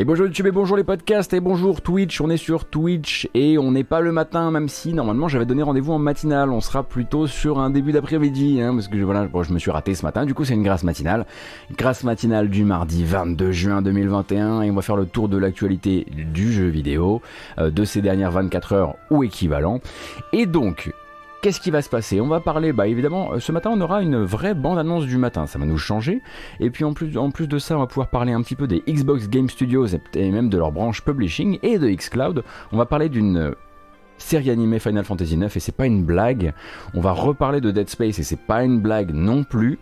Et bonjour YouTube et bonjour les podcasts et bonjour Twitch, on est sur Twitch et on n'est pas le matin même si normalement j'avais donné rendez-vous en matinale, on sera plutôt sur un début d'après-midi hein, parce que voilà, je me suis raté ce matin, du coup c'est une grâce matinale, grâce matinale du mardi 22 juin 2021 et on va faire le tour de l'actualité du jeu vidéo euh, de ces dernières 24 heures ou équivalent. Et donc Qu'est-ce qui va se passer? On va parler, bah évidemment, euh, ce matin on aura une vraie bande-annonce du matin, ça va nous changer. Et puis en plus, en plus de ça, on va pouvoir parler un petit peu des Xbox Game Studios et même de leur branche publishing et de Xcloud. On va parler d'une série animée Final Fantasy IX et c'est pas une blague. On va reparler de Dead Space et c'est pas une blague non plus.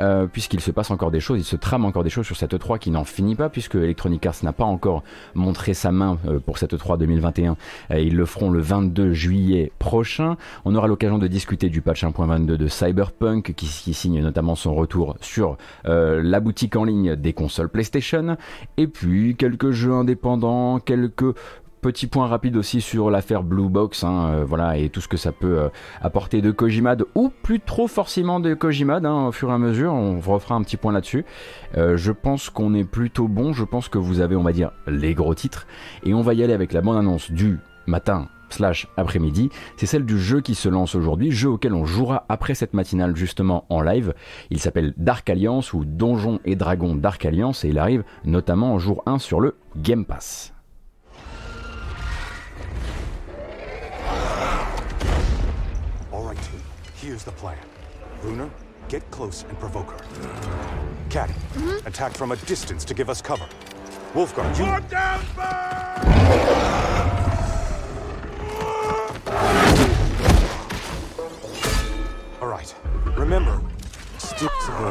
Euh, puisqu'il se passe encore des choses, il se trame encore des choses sur cette 3 qui n'en finit pas, puisque Electronic Arts n'a pas encore montré sa main euh, pour cette 3 2021. Euh, ils le feront le 22 juillet prochain. On aura l'occasion de discuter du patch 1.22 de Cyberpunk, qui, qui, signe notamment son retour sur la boutique en ligne des consoles PlayStation. Et puis quelques jeux indépendants, quelques Petit point rapide aussi sur l'affaire Blue Box, hein, euh, voilà, et tout ce que ça peut euh, apporter de Kojimad, ou plus trop forcément de Kojimad, hein, au fur et à mesure, on refera un petit point là-dessus. Euh, je pense qu'on est plutôt bon, je pense que vous avez, on va dire, les gros titres, et on va y aller avec la bonne annonce du matin slash après-midi, c'est celle du jeu qui se lance aujourd'hui, jeu auquel on jouera après cette matinale justement en live. Il s'appelle Dark Alliance ou Donjons et Dragons Dark Alliance et il arrive notamment en jour 1 sur le Game Pass. Here's the plan. Bruner, get close and provoke her. Cat, mm -hmm. attack from a distance to give us cover. Wolfguard, you... Lock down, All right. Remember, stick to the...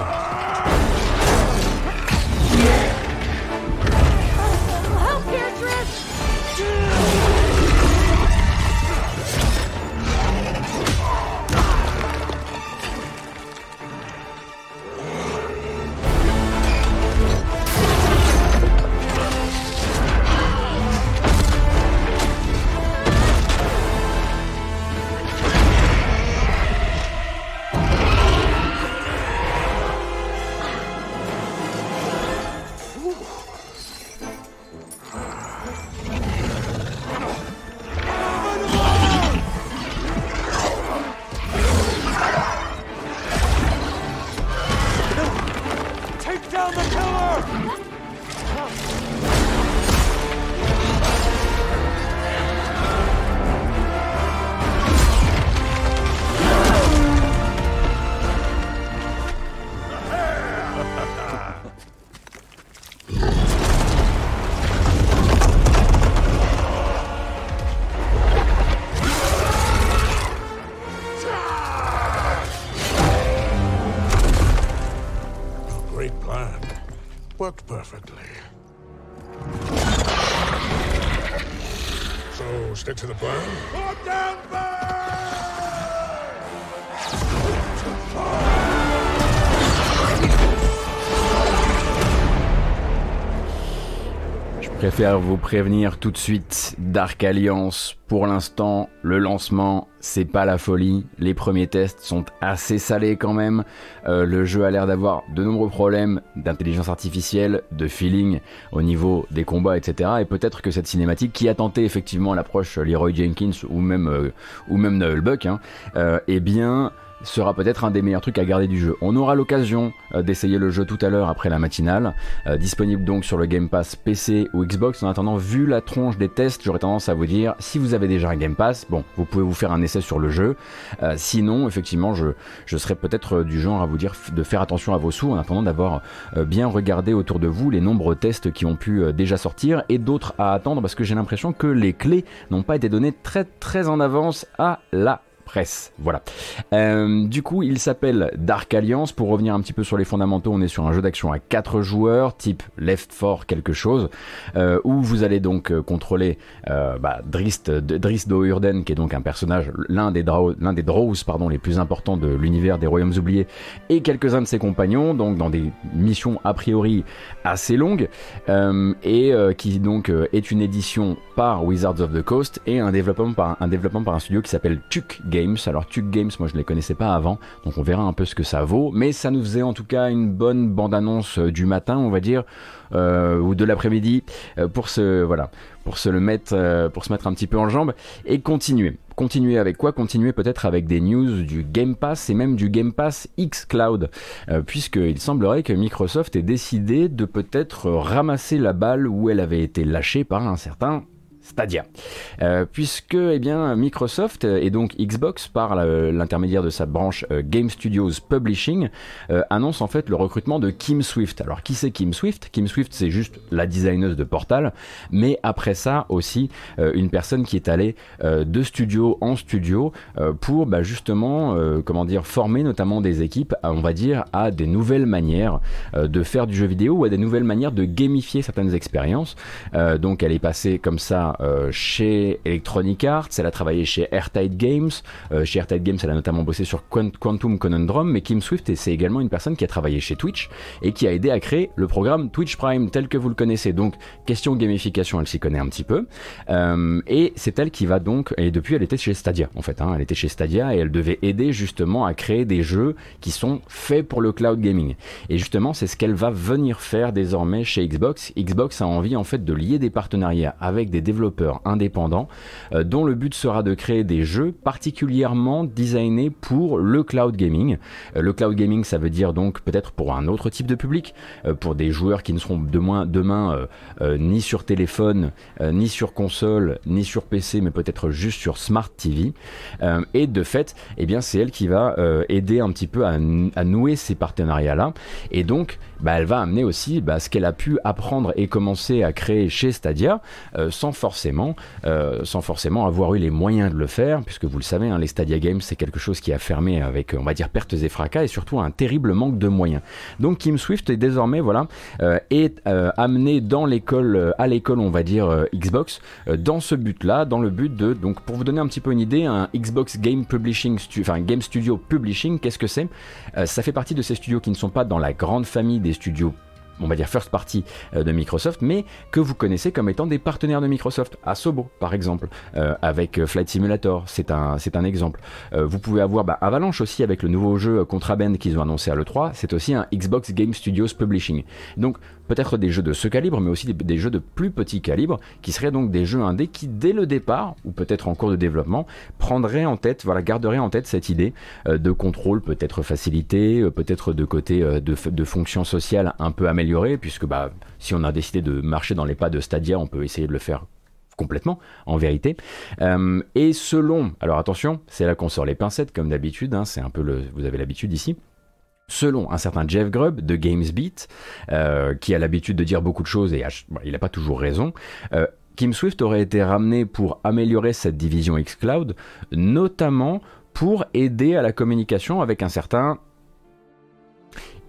vous prévenir tout de suite, Dark Alliance, pour l'instant, le lancement, c'est pas la folie. Les premiers tests sont assez salés quand même. Euh, le jeu a l'air d'avoir de nombreux problèmes d'intelligence artificielle, de feeling au niveau des combats, etc. Et peut-être que cette cinématique, qui a tenté effectivement l'approche Leroy Jenkins ou même euh, ou même Noel Buck, hein, euh, eh bien sera peut-être un des meilleurs trucs à garder du jeu. On aura l'occasion euh, d'essayer le jeu tout à l'heure après la matinale, euh, disponible donc sur le Game Pass PC ou Xbox. En attendant, vu la tronche des tests, j'aurais tendance à vous dire, si vous avez déjà un Game Pass, bon, vous pouvez vous faire un essai sur le jeu. Euh, sinon, effectivement, je, je serais peut-être du genre à vous dire de faire attention à vos sous en attendant d'avoir bien regardé autour de vous les nombreux tests qui ont pu déjà sortir et d'autres à attendre parce que j'ai l'impression que les clés n'ont pas été données très très en avance à la presse. Voilà. Euh, du coup, il s'appelle Dark Alliance. Pour revenir un petit peu sur les fondamentaux, on est sur un jeu d'action à 4 joueurs, type Left 4 quelque chose, euh, où vous allez donc euh, contrôler bah, Drist, Drist Do'Urden, qui est donc un personnage, l'un des, l'un des Drows pardon, les plus importants de l'univers des Royaumes Oubliés, et quelques-uns de ses compagnons, donc dans des missions a priori assez longues, et qui donc est une édition par Wizards of the Coast et un développement par un, développement par un studio qui s'appelle Tuck Games Alors Tug Games, moi je ne les connaissais pas avant, donc on verra un peu ce que ça vaut. Mais ça nous faisait en tout cas une bonne bande-annonce du matin, on va dire, ou de l'après-midi, pour se voilà, pour se le mettre, pour se mettre un petit peu en jambe et continuer. Continuer avec quoi? Continuer peut-être avec des news du Game Pass et même du Game Pass X Cloud, euh, puisqu'il semblerait que Microsoft ait décidé de peut-être ramasser la balle où elle avait été lâchée par un certain Stadia. Euh, puisque eh bien, Microsoft et donc Xbox, par l'intermédiaire de sa branche euh, Game Studios Publishing, euh, annonce en fait le recrutement de Kim Swift. Alors qui c'est Kim Swift? Kim Swift c'est juste la designeuse de Portal, mais après ça aussi une personne qui est allée de studio en studio pour bah, justement comment dire former notamment des équipes, on va dire, à des nouvelles manières de faire du jeu vidéo ou à des nouvelles manières de gamifier certaines expériences. donc elle est passée comme ça euh, chez Electronic Arts, elle a travaillé chez Airtight Games. Euh, chez Airtight Games, elle a notamment bossé sur Quantum Conundrum, mais Kim Swift, c'est également une personne qui a travaillé chez Twitch et qui a aidé à créer le programme Twitch Prime tel que vous le connaissez. Donc, question gamification, elle s'y connaît un petit peu. Euh, et c'est elle qui va donc, et depuis, elle était chez Stadia, en fait. Hein. elle était chez Stadia et elle devait aider justement à créer des jeux qui sont faits pour le cloud gaming. Et justement, c'est ce qu'elle va venir faire désormais chez Xbox. Xbox a envie, en fait, de lier des partenariats avec des développeurs indépendants euh, dont le but sera de créer des jeux particulièrement designés pour le cloud gaming. Euh, le cloud gaming, ça veut dire donc peut-être pour un autre type de public, euh, pour des joueurs qui ne seront demain ni sur téléphone, ni sur console, ni sur PC, mais peut-être juste sur Smart TV. et de fait, eh bien, c'est elle qui va aider un petit peu à, nouer ces partenariats-là. Et donc, bah, elle va amener aussi bah, ce qu'elle a pu apprendre et commencer à créer chez Stadia, sans forcément euh, sans forcément avoir eu les moyens de le faire, puisque vous le savez, hein, les Stadia Games, c'est quelque chose qui a fermé avec, on va dire, pertes et fracas, et surtout un terrible manque de moyens. Donc Kim Swift est désormais, voilà, euh, est euh, amené dans l'école, à l'école, on va dire, Xbox, dans ce but-là, dans le but de, donc pour vous donner un petit peu une idée, un Xbox Game Publishing, enfin Game Studio Publishing, qu'est-ce que c'est? Ça fait partie de ces studios qui ne sont pas dans la grande famille des studios on va dire first party euh, de Microsoft, mais que vous connaissez comme étant des partenaires de Microsoft. Asobo, par exemple, euh, avec euh, Flight Simulator, c'est un, c'est un exemple. vous pouvez avoir bah, Avalanche aussi avec le nouveau jeu Contraband qu'ils ont annoncé à l'E3, c'est aussi un Xbox Game Studios Publishing. Donc peut-être des jeux de ce calibre, mais aussi des, jeux de plus petit calibre, qui seraient donc des jeux indés qui, dès le départ, ou peut-être en cours de développement, prendraient en tête, voilà, garderaient en tête cette idée de contrôle peut-être facilité, peut-être de côté de, de fonctions sociales un peu améliorées puisque bah, si on a décidé de marcher dans les pas de Stadia, on peut essayer de le faire complètement, en vérité. Euh, et selon, alors attention, c'est là qu'on sort les pincettes, comme d'habitude, hein, c'est un peu le, vous avez l'habitude ici. Selon un certain Jeff Grubb de GamesBeat, euh, qui a l'habitude de dire beaucoup de choses et il n'a pas toujours raison, euh, Kim Swift aurait été ramené pour améliorer cette division xCloud, notamment pour aider à la communication avec un certain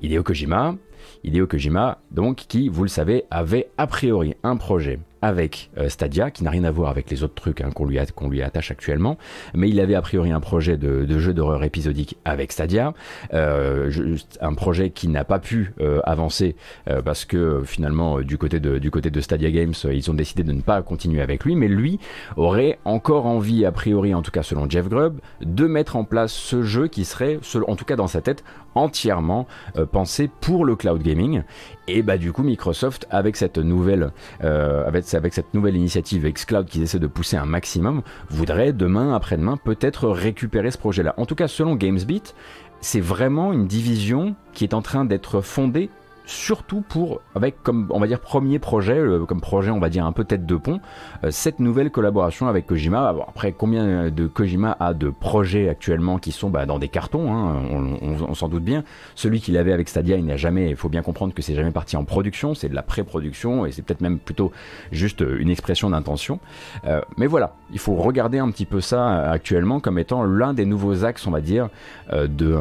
Hideo Kojima, Hideo Kojima, donc, qui, vous le savez, avait a priori un projet avec euh, Stadia, qui n'a rien à voir avec les autres trucs hein, qu'on lui, attache actuellement, mais il avait a priori un projet de, jeu d'horreur épisodique avec Stadia, euh, un projet qui n'a pas pu euh, avancer parce que finalement du côté, de, du côté de Stadia Games, ils ont décidé de ne pas continuer avec lui, mais lui aurait encore envie, a priori, en tout cas selon Jeff Grubb, de mettre en place ce jeu qui serait, en tout cas dans sa tête, entièrement pensé pour le cloud gaming. Et bah du coup Microsoft avec cette nouvelle, avec avec cette nouvelle initiative xCloud qu'ils essaient de pousser un maximum, voudrait demain, après-demain, peut-être récupérer ce projet-là. En tout cas, selon GamesBeat, c'est vraiment une division qui est en train d'être fondée surtout pour, avec comme on va dire premier projet, euh, comme projet on va dire un peu tête de pont, euh, cette nouvelle collaboration avec Kojima. après, combien de Kojima a de projets actuellement qui sont bah, dans des cartons, hein, on, s'en doute bien. Celui qu'il avait avec Stadia, il n'a jamais, il faut bien comprendre que c'est jamais parti en production, c'est de la pré-production et c'est peut-être même plutôt juste une expression d'intention. Euh, mais voilà, il faut regarder un petit peu ça actuellement comme étant l'un des nouveaux axes, on va dire, de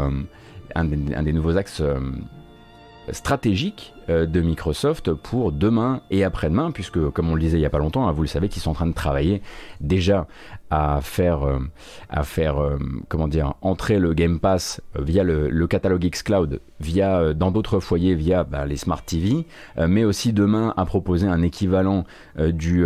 un des, nouveaux axes stratégique de Microsoft pour demain et après-demain, puisque comme on le disait il n'y a pas longtemps, hein, vous le savez qu'ils sont en train de travailler déjà à faire, euh, à faire euh, comment dire, entrer le Game Pass euh, via le, le catalogue xCloud, via, dans d'autres foyers via bah, les Smart TV, mais aussi demain à proposer un équivalent du,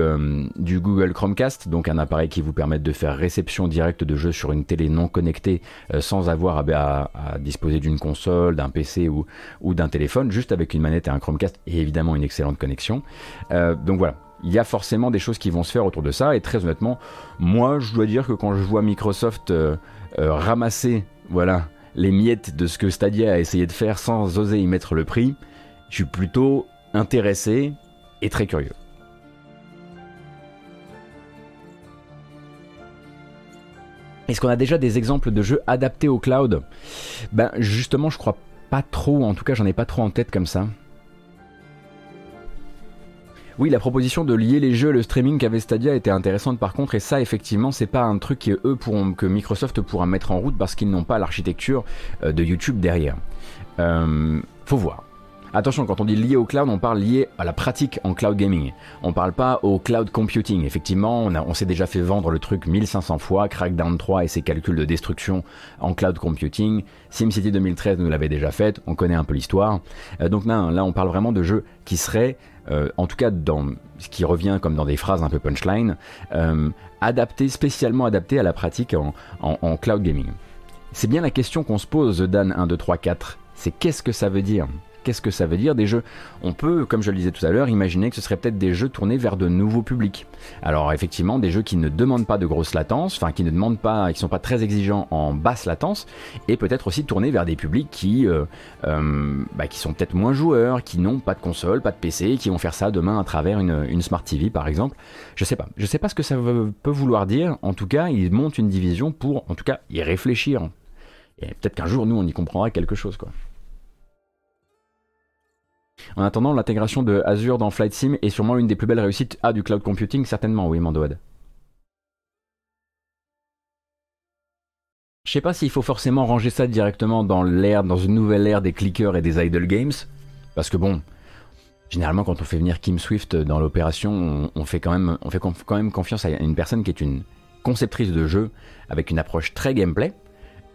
du Google Chromecast, donc un appareil qui vous permet de faire réception directe de jeux sur une télé non connectée sans avoir à, à, disposer d'une console, d'un PC ou, ou d'un téléphone, juste avec une manette et un Chromecast et évidemment une excellente connexion. donc voilà, il y a forcément des choses qui vont se faire autour de ça. Et très honnêtement, moi, je dois dire que quand je vois Microsoft euh, euh, ramasser, voilà, les miettes de ce que Stadia a essayé de faire sans oser y mettre le prix, je suis plutôt intéressé et très curieux. Est-ce qu'on a déjà des exemples de jeux adaptés au cloud? Ben justement, je crois pas trop. En tout cas, j'en ai pas trop en tête comme ça. Oui, la proposition de lier les jeux le streaming qu'avait Stadia était intéressante par contre, et ça effectivement, c'est pas un truc que, Microsoft pourra mettre en route parce qu'ils n'ont pas l'architecture euh, de YouTube derrière. Euh, faut voir. Attention, quand on dit lié au cloud, on parle lié à la pratique en cloud gaming. On parle pas au cloud computing. Effectivement, on, s'est déjà fait vendre le truc 1500 fois, Crackdown 3 et ses calculs de destruction en cloud computing. SimCity 2013 nous l'avait déjà fait, on connaît un peu l'histoire. Euh, donc là, on parle vraiment de jeux qui seraient euh, en tout cas dans ce qui revient comme dans des phrases un peu punchline, euh, adapté, spécialement adapté à la pratique en cloud gaming. C'est bien la question qu'on se pose, Dan 1, 2, 3, 4. C'est qu'est-ce que ça veut dire? Qu'est-ce que ça veut dire des jeux? On peut, comme je le disais tout à l'heure, imaginer que ce serait peut-être des jeux tournés vers de nouveaux publics. Alors effectivement, des jeux qui ne demandent pas de grosse latence, enfin qui ne demandent pas, qui sont pas très exigeants en basse latence, et peut-être aussi tournés vers des publics qui, euh, euh, bah, qui sont peut-être moins joueurs, qui n'ont pas de console, pas de PC, qui vont faire ça demain à travers une, une smart TV par exemple. Je sais pas, je sais pas ce que ça peut vouloir dire. En tout cas, ils montent une division pour, en tout cas, y réfléchir. Et peut-être qu'un jour, nous, on y comprendra quelque chose, quoi. En attendant, l'intégration de Azure dans Flight Sim est sûrement une des plus belles réussites à du cloud computing, certainement, oui, Mandoad. Je sais pas s'il faut forcément ranger ça directement dans l'ère, dans une nouvelle ère des clickers et des idle games, parce que bon, généralement quand on fait venir Kim Swift dans l'opération, on, fait quand même, on fait quand même confiance à une personne qui est une conceptrice de jeu avec une approche très gameplay.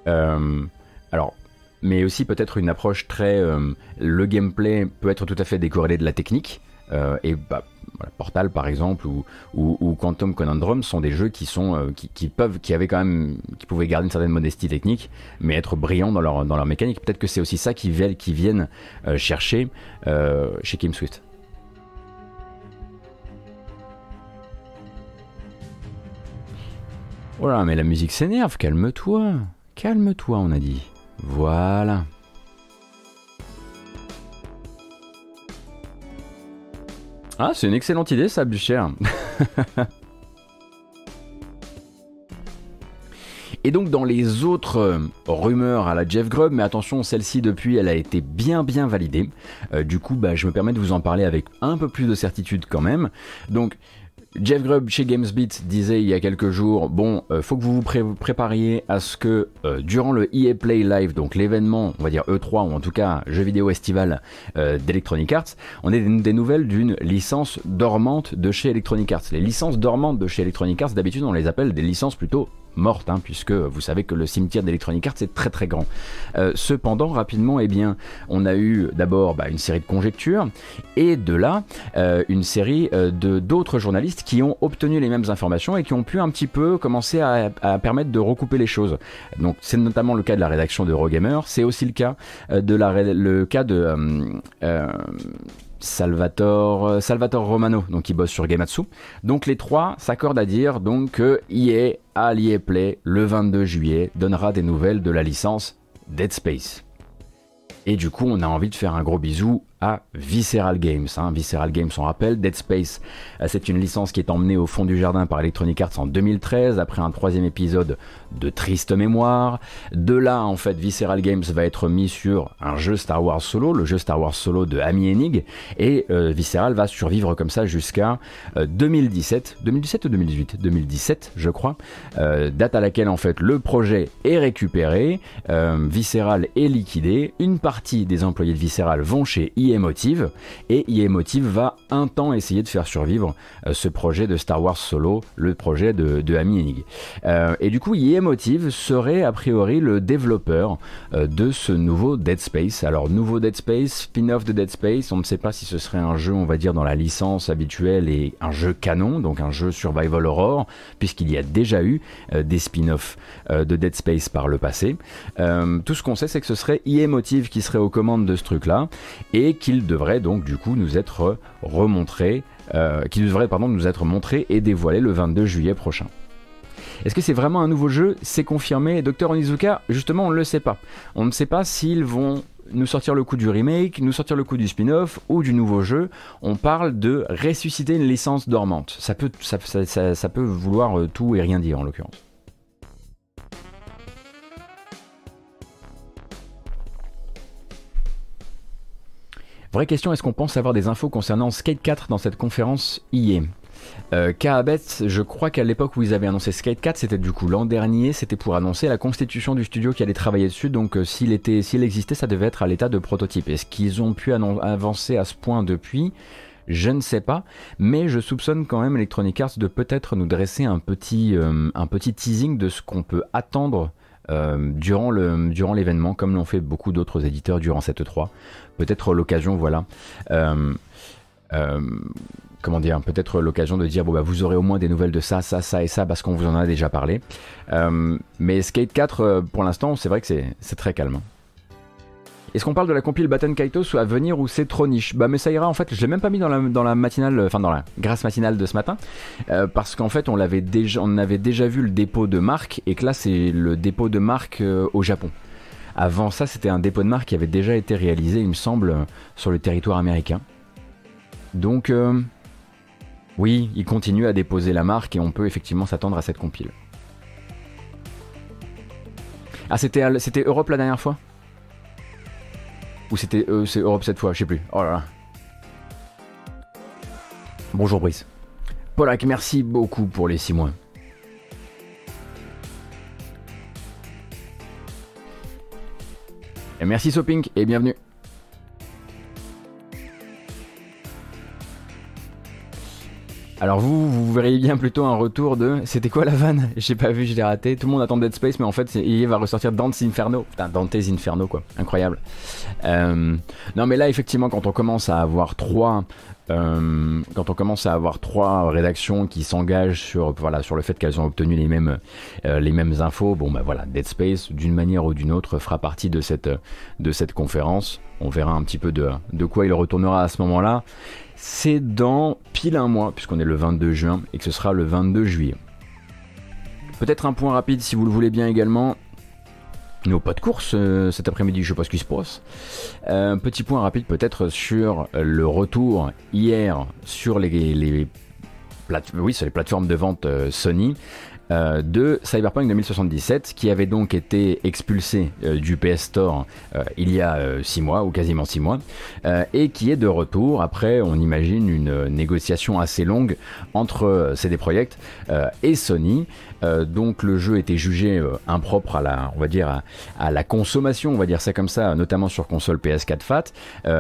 Euh, alors, mais aussi peut-être une approche très... Euh, le gameplay peut être tout à fait décorrélé de la technique. Euh, et bah, Portal par exemple ou, ou, Quantum Conundrum sont des jeux qui sont euh, qui, peuvent qui avaient quand même qui pouvaient garder une certaine modestie technique mais être brillants dans leur dans leur mécanique. Peut-être que c'est aussi ça qui viennent qui viennent chercher chez Kim Swift. Voilà mais la musique s'énerve calme-toi. Calme-toi on a dit voilà. Ah, c'est une excellente idée ça, Bucher. Et donc dans les autres euh, rumeurs à la Jeff Grubb, mais attention, celle-ci depuis, elle a été bien bien validée. Euh, du coup, bah, je me permets de vous en parler avec un peu plus de certitude quand même. Donc Jeff Grubb chez GamesBeat disait il y a quelques jours, bon, euh, faut que vous vous prépariez à ce que euh, durant le EA Play Live, donc l'événement, on va dire E3 ou en tout cas jeu vidéo estival euh, d'Electronic Arts, on ait des, nouvelles d'une licence dormante de chez Electronic Arts. Les licences dormantes de chez Electronic Arts, d'habitude on les appelle des licences plutôt morte, hein, puisque vous savez que le cimetière d'Electronic Arts est très très grand. Euh, cependant, rapidement, eh bien, on a eu d'abord bah, une série de conjectures, et de là, euh, une série euh, de d'autres journalistes qui ont obtenu les mêmes informations et qui ont pu un petit peu commencer à, permettre de recouper les choses. Donc c'est notamment le cas de la rédaction de Rogamer, c'est aussi le cas de la, le cas de Salvatore Romano, donc qui bosse sur Gematsu. Donc les trois s'accordent à dire donc que EA à Play le 22 juillet donnera des nouvelles de la licence Dead Space. Et du coup, on a envie de faire un gros bisou à Visceral Games. Hein. Visceral Games, on rappelle, Dead Space, euh, c'est une licence qui est emmenée au fond du jardin par Electronic Arts en 2013, après un troisième épisode de triste mémoire. De là, en fait, Visceral Games va être mis sur un jeu Star Wars Solo, le jeu Star Wars Solo de Amy Hennig, et euh, Visceral va survivre comme ça jusqu'à 2017, 2017 ou 2018 2017, je crois, euh, date à laquelle, en fait, le projet est récupéré, Visceral est liquidé, une partie des employés de Visceral vont chez EA EA Motive, et EA Motive va un temps essayer de faire survivre ce projet de Star Wars Solo, le projet de, de Amy Hennig. et du coup, EA Motive serait a priori le développeur de ce nouveau Dead Space. Alors, nouveau Dead Space, spin-off de Dead Space, on ne sait pas si ce serait un jeu, on va dire, dans la licence habituelle et un jeu canon, donc un jeu survival horror, puisqu'il y a déjà eu des spin-offs de Dead Space par le passé. tout ce qu'on sait, c'est que ce serait EA Motive qui serait aux commandes de ce truc-là, et qu'il devrait donc du coup nous être remontré, euh, qui devrait pardon nous être montré et dévoilé le 22 juillet prochain. Est-ce que c'est vraiment un nouveau jeu? C'est confirmé. Docteur Onizuka, justement, on ne le sait pas. On ne sait pas s'ils vont nous sortir le coup du remake, nous sortir le coup du spin-off ou du nouveau jeu. On parle de ressusciter une licence dormante. Ça peut, vouloir euh, tout et rien dire en l'occurrence. Vraie question, est-ce qu'on pense avoir des infos concernant Skate 4 dans cette conférence IA euh, Kaabet, je crois qu'à l'époque où ils avaient annoncé Skate 4, c'était du coup l'an dernier, c'était pour annoncer la constitution du studio qui allait travailler dessus, donc euh, s'il était, s'il existait, ça devait être à l'état de prototype. Est-ce qu'ils ont pu avancer à ce point depuis? Je ne sais pas, mais je soupçonne quand même Electronic Arts de peut-être nous dresser un petit, euh, un petit teasing de ce qu'on peut attendre euh, durant le durant l'événement, comme l'ont fait beaucoup d'autres éditeurs durant cette 3. Peut-être l'occasion, voilà. Euh, euh, comment dire, peut-être l'occasion de dire bon bah vous aurez au moins des nouvelles de ça, ça, ça et ça parce qu'on vous en a déjà parlé. mais Skate 4 pour l'instant c'est vrai que c'est très calme. Est-ce qu'on parle de la compile Batten Kaitos à venir ou c'est trop niche Bah mais ça ira en fait, je l'ai même pas mis dans la, dans la matinale, enfin dans la grâce matinale de ce matin, euh, parce qu'en fait on l'avait déjà, on avait déjà vu le dépôt de marque et que là c'est le dépôt de marque euh, au Japon. Avant ça c'était un dépôt de marque qui avait déjà été réalisé il me semble sur le territoire américain. Donc euh, oui, il continue à déposer la marque et on peut effectivement s'attendre à cette compile. Ah c'était Europe la dernière fois? Ou c'était euh, Europe cette fois, je sais plus. Oh là là. Bonjour Brice. Polak, merci beaucoup pour les 6 mois. Et merci Sopink et bienvenue. Alors vous, vous verriez bien plutôt un retour de... C'était quoi la vanne? J'ai pas vu, je l'ai raté. Tout le monde attend Dead Space, mais en fait, il va ressortir Dante's Inferno. Putain, Dante's Inferno, quoi. Incroyable. Euh, non, mais là, effectivement, quand on commence à avoir trois... Euh, quand on commence à avoir trois rédactions qui s'engagent sur, voilà, sur le fait qu'elles ont obtenu les mêmes, euh, les mêmes infos, bon bah voilà, Dead Space, d'une manière ou d'une autre, fera partie de cette, de cette conférence. On verra un petit peu de, de quoi il retournera à ce moment-là c'est dans pile un mois, puisqu'on est le 22 juin, et que ce sera le 22 juillet. Peut-être un point rapide si vous le voulez bien également. Nos pas de course euh, cet après-midi, je sais pas ce qui se passe. Euh, petit point rapide peut-être sur le retour hier sur les plateformes de vente euh, Sony euh, de Cyberpunk 2077 qui avait donc été expulsé euh, du PS Store euh, il y a 6 mois ou quasiment 6 mois et qui est de retour après on imagine une négociation assez longue entre CD Projekt et Sony. Donc le jeu était jugé impropre à la on va dire à, la consommation on va dire ça comme ça notamment sur console PS4 Fat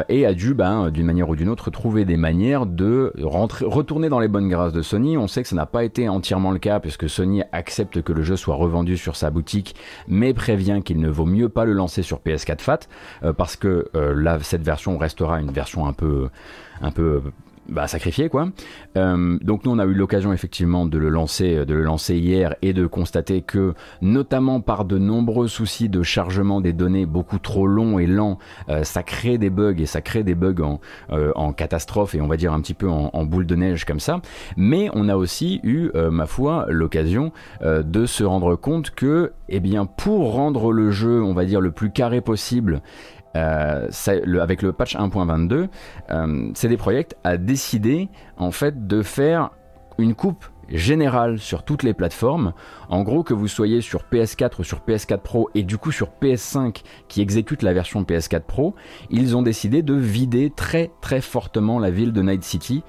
et a dû ben, d'une manière ou d'une autre trouver des manières de rentrer, retourner dans les bonnes grâces de Sony. On sait que ça n'a pas été entièrement le cas puisque Accepte que le jeu soit revendu sur sa boutique, mais prévient qu'il ne vaut mieux pas le lancer sur PS4 Fat, euh, parce que euh, cette version restera une version un peu, un peu bah, sacrifié quoi. Euh, donc nous on a eu l'occasion effectivement de le lancer, de le lancer hier et de constater que notamment par de nombreux soucis de chargement des données beaucoup trop longs et lents, euh, ça crée des bugs et ça crée des bugs en, euh, catastrophe et on va dire un petit peu en, en, boule de neige comme ça. Mais on a aussi eu, ma foi, l'occasion de se rendre compte que, eh bien, pour rendre le jeu, on va dire le plus carré possible euh, avec le patch 1.22, euh, CD Projekt a décidé en fait de faire une coupe générale sur toutes les plateformes. En gros, que vous soyez sur PS4 ou sur PS4 Pro et du coup sur PS5 qui exécute la version PS4 Pro, ils ont décidé de vider très très fortement la ville de Night City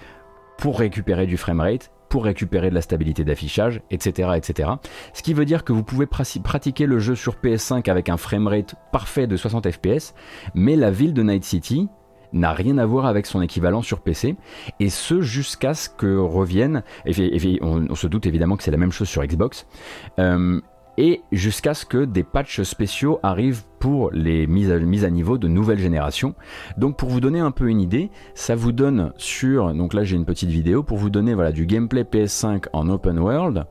pour récupérer du framerate pour récupérer de la stabilité d'affichage, etc., etc. Ce qui veut dire que vous pouvez pratiquer le jeu sur PS5 avec un framerate parfait de 60 fps, mais la ville de Night City n'a rien à voir avec son équivalent sur PC, et ce jusqu'à ce que revienne, et, on, se doute évidemment que c'est la même chose sur Xbox, euh, et jusqu'à ce que des patchs spéciaux arrivent pour les mises à, niveau de nouvelle génération. Donc pour vous donner un peu une idée, ça vous donne sur, donc là j'ai une petite vidéo, pour vous donner voilà, du gameplay PS5 en open world,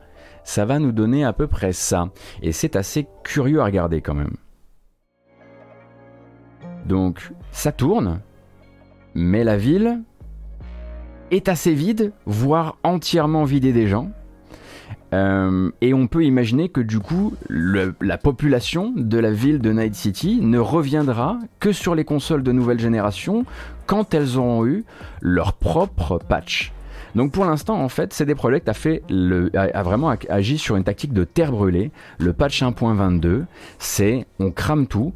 ça va nous donner à peu près ça. Et c'est assez curieux à regarder quand même. Donc ça tourne, mais la ville est assez vide, voire entièrement vidée des gens. Euh, et on peut imaginer que du coup, la population de la ville de Night City ne reviendra que sur les consoles de nouvelle génération quand elles auront eu leur propre patch. Donc pour l'instant, en fait, CD Projekt a, fait a, vraiment agi sur une tactique de terre brûlée. Le patch 1.22, c'est on crame tout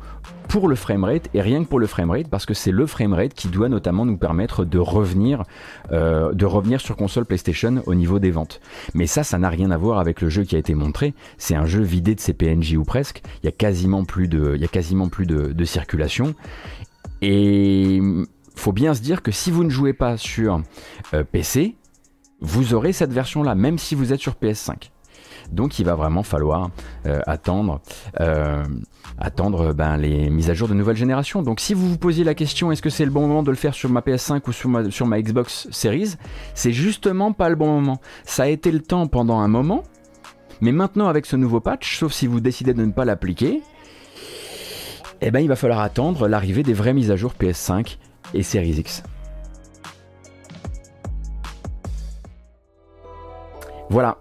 pour le framerate et rien que pour le framerate parce que c'est le framerate qui doit notamment nous permettre de revenir, euh, de revenir sur console PlayStation au niveau des ventes. Mais ça, ça n'a rien à voir avec le jeu qui a été montré. C'est un jeu vidé de ses PNJ ou presque. Il y a quasiment plus de, il y a quasiment plus de, de circulation. Et faut bien se dire que si vous ne jouez pas sur euh, PC, vous aurez cette version-là, même si vous êtes sur PS5. Donc il va vraiment falloir euh, attendre, euh, ben, les mises à jour de nouvelle génération. Donc si vous vous posiez la question est-ce que c'est le bon moment de le faire sur ma PS5 ou sur ma, sur ma Xbox Series, c'est justement pas le bon moment. Ça a été le temps pendant un moment, mais maintenant avec ce nouveau patch, sauf si vous décidez de ne pas l'appliquer, eh ben, il va falloir attendre l'arrivée des vraies mises à jour PS5 et Series X. Voilà.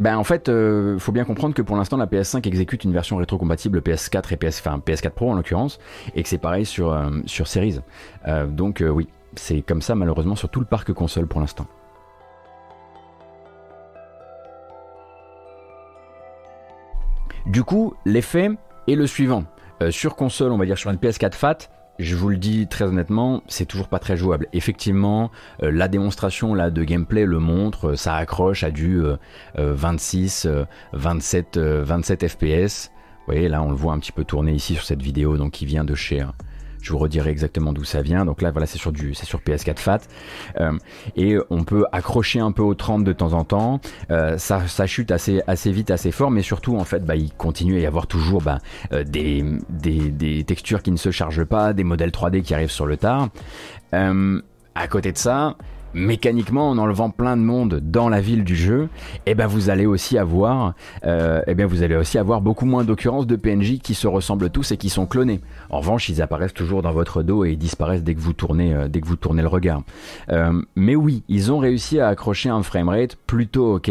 Ben en fait, euh, faut bien comprendre que pour l'instant la PS5 exécute une version rétrocompatible PS4 et PS, enfin, PS4 Pro en l'occurrence, et que c'est pareil sur, euh, sur Series. Euh, donc oui, c'est comme ça malheureusement sur tout le parc console pour l'instant. Du coup, l'effet est le suivant. sur console, on va dire sur une PS4 Fat, je vous le dis très honnêtement, c'est toujours pas très jouable. Effectivement, euh, la démonstration là de gameplay le montre, euh, ça accroche à du 26, 27, 27 FPS. Vous voyez, là on le voit un petit peu tourner ici sur cette vidéo, donc qui vient de chez je vous redirai exactement d'où ça vient. Donc là, voilà, c'est sur du, c'est sur PS4 Fat. Euh, et on peut accrocher un peu au 30 de temps en temps. Euh, ça, chute assez, vite, assez fort, mais surtout, en fait, bah, il continue à y avoir toujours bah, euh, des, des, des, textures qui ne se chargent pas, des modèles 3D qui arrivent sur le tard. à côté de ça, mécaniquement en enlevant plein de monde dans la ville du jeu, eh ben vous allez aussi avoir, euh, eh bien vous allez aussi avoir beaucoup moins d'occurrences de PNJ qui se ressemblent tous et qui sont clonés. En revanche, ils apparaissent toujours dans votre dos et ils disparaissent dès que vous tournez, euh, dès que vous tournez le regard. Euh, mais oui, ils ont réussi à accrocher un framerate plutôt ok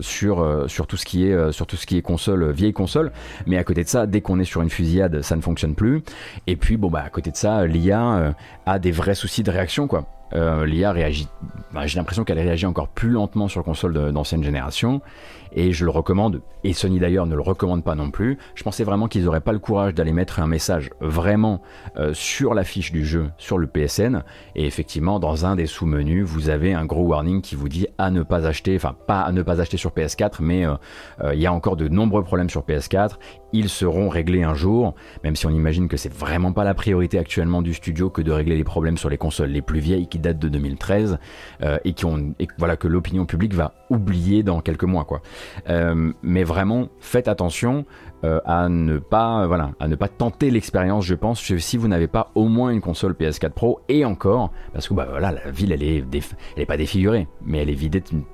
sur sur tout ce qui est sur tout ce qui est console vieille console. Mais à côté de ça, dès qu'on est sur une fusillade, ça ne fonctionne plus. Et puis bon bah à côté de ça, l'IA a des vrais soucis de réaction quoi. Euh, L'IA réagit, bah, j'ai l'impression qu'elle réagit encore plus lentement sur console d'ancienne génération. Et je le recommande, et Sony d'ailleurs ne le recommande pas non plus. Je pensais vraiment qu'ils n'auraient pas le courage d'aller mettre un message vraiment euh, sur la fiche du jeu, sur le PSN, et effectivement, dans un des sous-menus, vous avez un gros warning qui vous dit à ne pas acheter, enfin pas à ne pas acheter sur PS4, mais euh, il y a encore de nombreux problèmes sur PS4, ils seront réglés un jour, même si on imagine que c'est vraiment pas la priorité actuellement du studio que de régler les problèmes sur les consoles les plus vieilles qui datent de 2013 et qui ont voilà que l'opinion publique va oublier dans quelques mois quoi. Euh, mais vraiment, faites attention euh, à ne pas, voilà, à ne pas tenter l'expérience. Je pense si vous n'avez pas au moins une console PS4 Pro et encore, parce que bah voilà, la ville elle est, elle est pas défigurée, mais elle est vidée d'une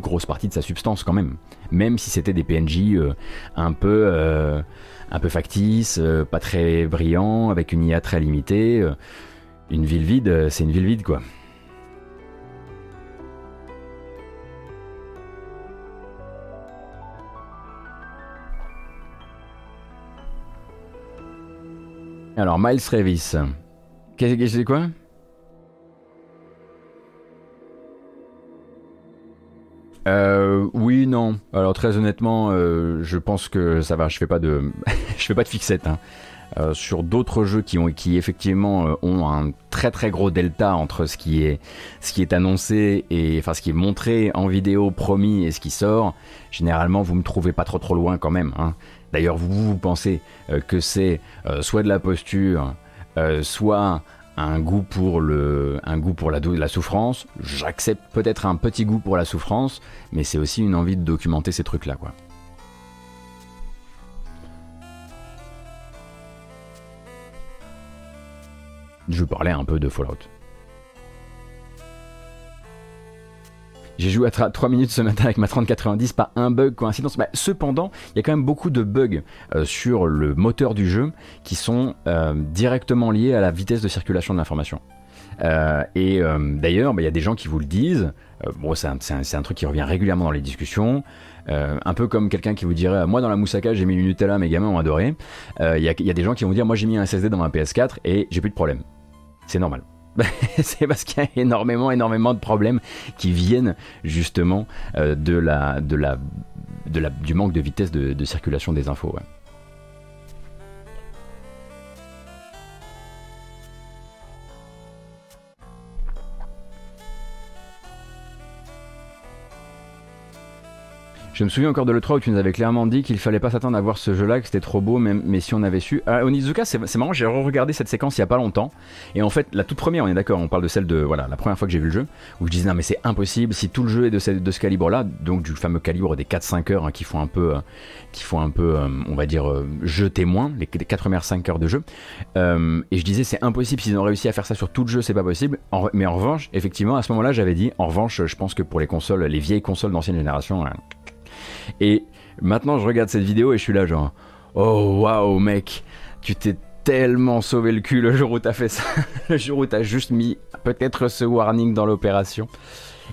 grosse partie de sa substance quand même. Même si c'était des PNJ euh, un peu, un peu factices, pas très brillants, avec une IA très limitée. Une ville vide, c'est une ville vide quoi. Alors, Miles Revis. Qu'est-ce que c'est quoi? Euh, oui, non. Alors très honnêtement, euh, je pense que ça va. Je fais pas de, je fais pas de fixette. Hein. Euh, sur d'autres jeux qui ont, effectivement euh, ont un très très gros delta entre ce qui est, annoncé et enfin ce qui est montré en vidéo promis et ce qui sort. Généralement, vous me trouvez pas trop trop loin quand même. Hein. d'ailleurs vous, vous pensez que c'est soit de la posture, soit un goût pour, le, un goût pour la, la souffrance, j'accepte peut-être un petit goût pour la souffrance, mais c'est aussi une envie de documenter ces trucs-là, quoi. Je parlais un peu de Fallout. J'ai joué à 3 minutes ce matin avec ma 3090, pas un bug, coïncidence. Bah, cependant, il y a quand même beaucoup de bugs euh, sur le moteur du jeu qui sont euh, directement liés à la vitesse de circulation de l'information. Euh, et d'ailleurs, bah, il y a des gens qui vous le disent. c'est un, truc qui revient régulièrement dans les discussions. un peu comme quelqu'un qui vous dirait Moi, dans la moussaka, j'ai mis du Nutella, mes gamins ont adoré. Il y, y, a des gens qui vont dire Moi, j'ai mis un SSD dans ma PS4 et j'ai plus de problème. C'est normal. c'est parce qu'il y a énormément, énormément de problèmes qui viennent justement euh, de la, de la, de la, du manque de vitesse de, circulation des infos. Je me souviens encore de l'E3 où tu nous avais clairement dit qu'il fallait pas s'attendre à voir ce jeu-là, que c'était trop beau, même, mais si on avait su. Ah, Onizuka, c'est marrant, j'ai re-regardé cette séquence il y a pas longtemps. Et en fait, la toute première, on est d'accord, on parle de celle de. Voilà, la première fois que j'ai vu le jeu, où je disais non, mais c'est impossible, si tout le jeu est de ce, calibre-là, donc du fameux calibre des 4-5 heures hein, qui font un peu, euh, qui font un peu euh, on va dire, euh, jeu témoin, les 4 premières 5 heures de jeu. et je disais, c'est impossible, s'ils ont réussi à faire ça sur tout le jeu, c'est pas possible. mais en revanche, effectivement, à ce moment-là, j'avais dit, en revanche, je pense que pour les consoles, les vieilles consoles d'ancienne génération, et maintenant, je regarde cette vidéo et je suis là, genre, oh waouh, mec, tu t'es tellement sauvé le cul le jour où t'as fait ça, le jour où t'as juste mis peut-être ce warning dans l'opération.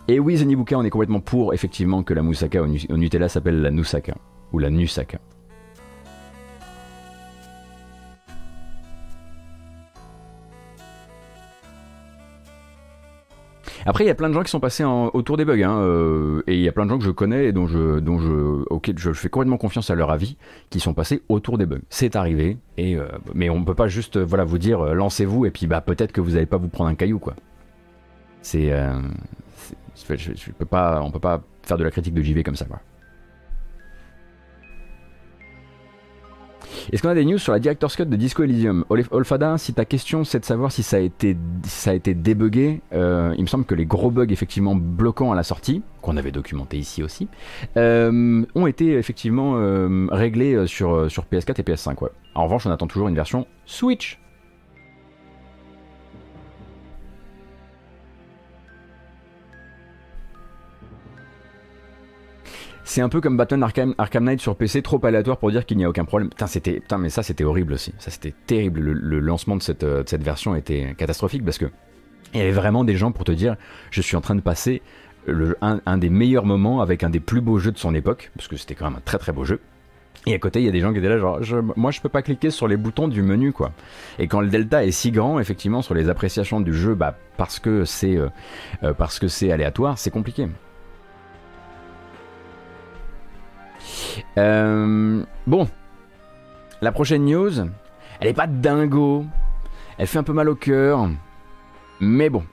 Et oui, Zenibuka, on est complètement pour, effectivement, que la moussaka au, Nutella s'appelle la Nusaka, ou la Nusaka. Après, il y a plein de gens qui sont passés autour des bugs, hein, euh, et il y a plein de gens que je connais et dont je, dont je, je fais complètement confiance à leur avis, qui sont passés autour des bugs. C'est arrivé, et euh, mais on ne peut pas juste, voilà, vous dire, euh, lancez-vous, et puis bah peut-être que vous n'allez pas vous prendre un caillou, quoi. C'est, pas, on peut pas faire de la critique de JV comme ça, quoi. Est-ce qu'on a des news sur la Director's Cut de Disco Elysium? Olfada, si ta question c'est de savoir si ça a été, ça a été débugué, euh, il me semble que les gros bugs effectivement bloquants à la sortie, qu'on avait documenté ici aussi, euh, ont été effectivement euh, réglés sur, sur PS4 et PS5. En revanche, on attend toujours une version Switch C'est un peu comme Batman Arkham, Knight sur PC, trop aléatoire pour dire qu'il n'y a aucun problème. Putain, c'était, mais ça c'était horrible aussi. Ça c'était terrible. Le, lancement de cette, euh, de cette version était catastrophique parce que il y avait vraiment des gens pour te dire, je suis en train de passer un, des meilleurs moments avec un des plus beaux jeux de son époque, parce que c'était quand même un très très beau jeu. Et à côté, il y a des gens qui étaient là, genre, moi je peux pas cliquer sur les boutons du menu, quoi. Et quand le delta est si grand, effectivement, sur les appréciations du jeu, bah, parce que c'est euh, euh, parce que c'est aléatoire, c'est compliqué. Euh, bon, la prochaine news, elle est pas dingo, elle fait un peu mal au cœur, mais bon.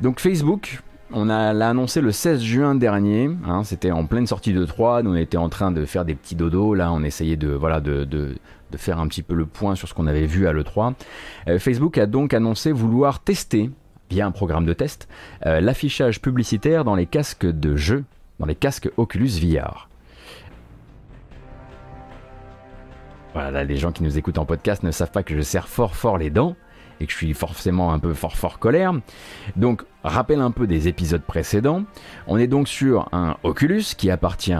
Donc Facebook, on l'a annoncé le 16 juin dernier, hein, c'était en pleine sortie de 3, nous on était en train de faire des petits dodos, là on essayait de, faire un petit peu le point sur ce qu'on avait vu à l'E3. Euh, Facebook a donc annoncé vouloir tester, via un programme de test, euh, l'affichage publicitaire dans les casques de jeu, dans les casques Oculus VR. Voilà, les gens qui nous écoutent en podcast ne savent pas que je serre fort fort les dents et que je suis forcément un peu fort fort colère. Donc, rappel un peu des épisodes précédents. On est donc sur un Oculus qui appartient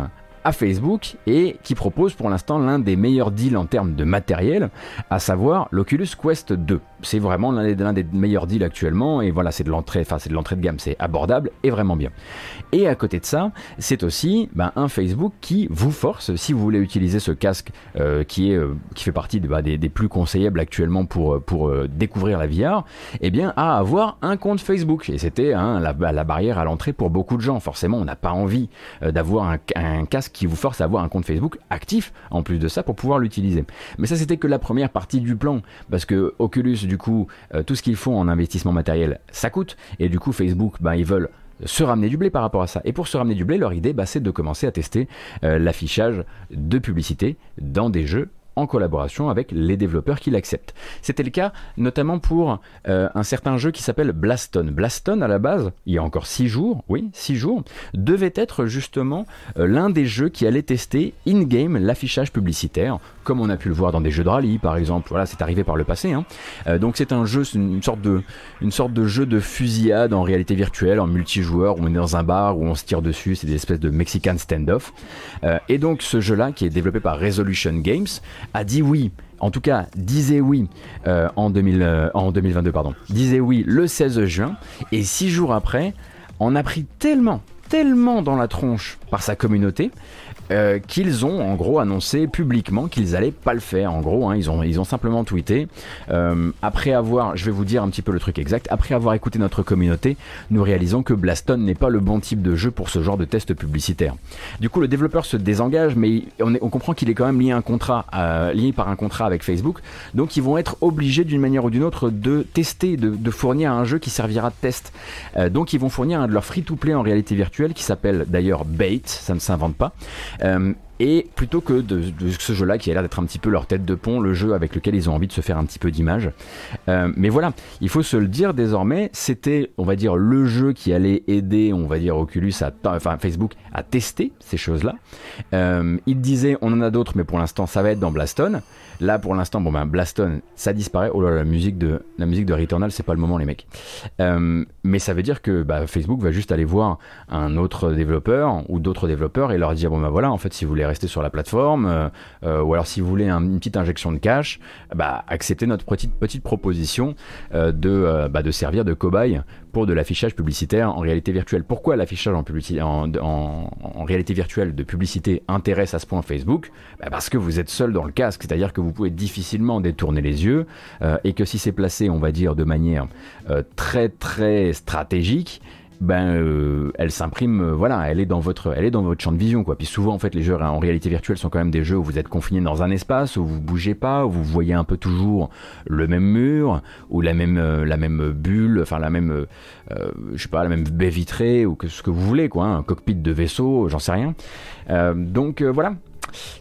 à Facebook et qui propose pour l'instant l'un des meilleurs deals en termes de matériel, à savoir l'Oculus Quest 2. C'est vraiment l'un des, meilleurs deals actuellement et voilà, c'est de l'entrée, enfin c'est de l'entrée de gamme, c'est abordable et vraiment bien. Et à côté de ça, c'est aussi ben, un Facebook qui vous force, si vous voulez utiliser ce casque euh, qui, est, euh, qui fait partie bah, des, plus conseillables actuellement pour, pour euh, découvrir la VR, eh bien à avoir un compte Facebook. Et c'était hein, la, barrière à l'entrée pour beaucoup de gens. Forcément, on n'a pas envie d'avoir un, un casque qui vous force à avoir un compte Facebook actif en plus de ça pour pouvoir l'utiliser. Mais ça c'était que la première partie du plan parce que Oculus du coup tout ce qu'ils font en investissement matériel ça coûte et du coup Facebook ben, ils veulent se ramener du blé par rapport à ça. Et pour se ramener du blé, leur idée, bah, c'est de commencer à tester l'affichage de publicité dans des jeux en collaboration avec les développeurs qui l'acceptent. C'était le cas notamment pour euh, un certain jeu qui s'appelle Blaston. Blaston, à la base, il y a encore 6 jours, oui, 6 jours, devait être justement euh, l'un des jeux qui allait tester in-game l'affichage publicitaire, comme on a pu le voir dans des jeux de rallye par exemple. Voilà, c'est arrivé par le passé. Hein. Euh, donc c'est un jeu, une sorte, de, une sorte de jeu de fusillade en réalité virtuelle, en multijoueur, où on est dans un bar, où on se tire dessus, c'est des espèces de Mexican stand-off. et donc ce jeu-là, qui est développé par Resolution Games, a dit oui, en tout cas disait oui euh, en, 2000, euh, en 2022, pardon, disait oui le 16 juin, et six jours après, on a pris tellement, tellement dans la tronche par sa communauté euh, qu'ils ont en gros annoncé publiquement qu'ils allaient pas le faire. En gros, hein, ils, ont, ils ont simplement tweeté. Euh, après avoir, je vais vous dire un petit peu le truc exact, après avoir écouté notre communauté, nous réalisons que Blaston n'est pas le bon type de jeu pour ce genre de test publicitaire. Du coup, le développeur se désengage, mais on, on comprend qu'il est quand même lié, un contrat, euh, lié par un contrat avec Facebook. Donc, ils vont être obligés d'une manière ou d'une autre de tester, de, de, fournir un jeu qui servira de test. donc, ils vont fournir un de leurs free-to-play en réalité virtuelle qui s'appelle d'ailleurs Bait, ça ne s'invente pas. Euh, et plutôt que de, ce jeu-là qui a l'air d'être un petit peu leur tête de pont, le jeu avec lequel ils ont envie de se faire un petit peu d'image. Euh, mais voilà, il faut se le dire désormais, c'était, on va dire, le jeu qui allait aider, on va dire, Oculus, à, enfin Facebook, à tester ces choses-là. Euh, il disait, on en a d'autres, mais pour l'instant, ça va être dans Blaston. Là, pour l'instant, bon ben Blaston, ça disparaît. Oh là, la musique de la musique de Returnal, c'est pas le moment, les mecs. Euh, mais ça veut dire que bah, Facebook va juste aller voir un autre développeur ou d'autres développeurs et leur dire bon ben voilà, en fait, si vous voulez rester sur la plateforme, euh, euh, ou alors si vous voulez une petite injection de cash, bah acceptez notre petite petite proposition de bah, de servir de cobaye pour de l'affichage publicitaire en réalité virtuelle. Pourquoi l'affichage en, en, réalité virtuelle de publicité intéresse à ce point Facebook? Bah, Parce que vous êtes seul dans le casque, c'est-à-dire que vous pouvez difficilement détourner les yeux euh, et que si c'est placé, on va dire, de manière euh, très très stratégique, ben euh, elle s'imprime euh, voilà elle est dans votre elle est dans votre champ de vision quoi. Puis souvent en fait les jeux en réalité virtuelle sont quand même des jeux où vous êtes confiné dans un espace où vous bougez pas où vous voyez un peu toujours le même mur ou la même euh, la même bulle enfin la même je sais pas la même baie vitrée ou que ce que vous voulez quoi hein, un cockpit de vaisseau j'en sais rien. Donc voilà.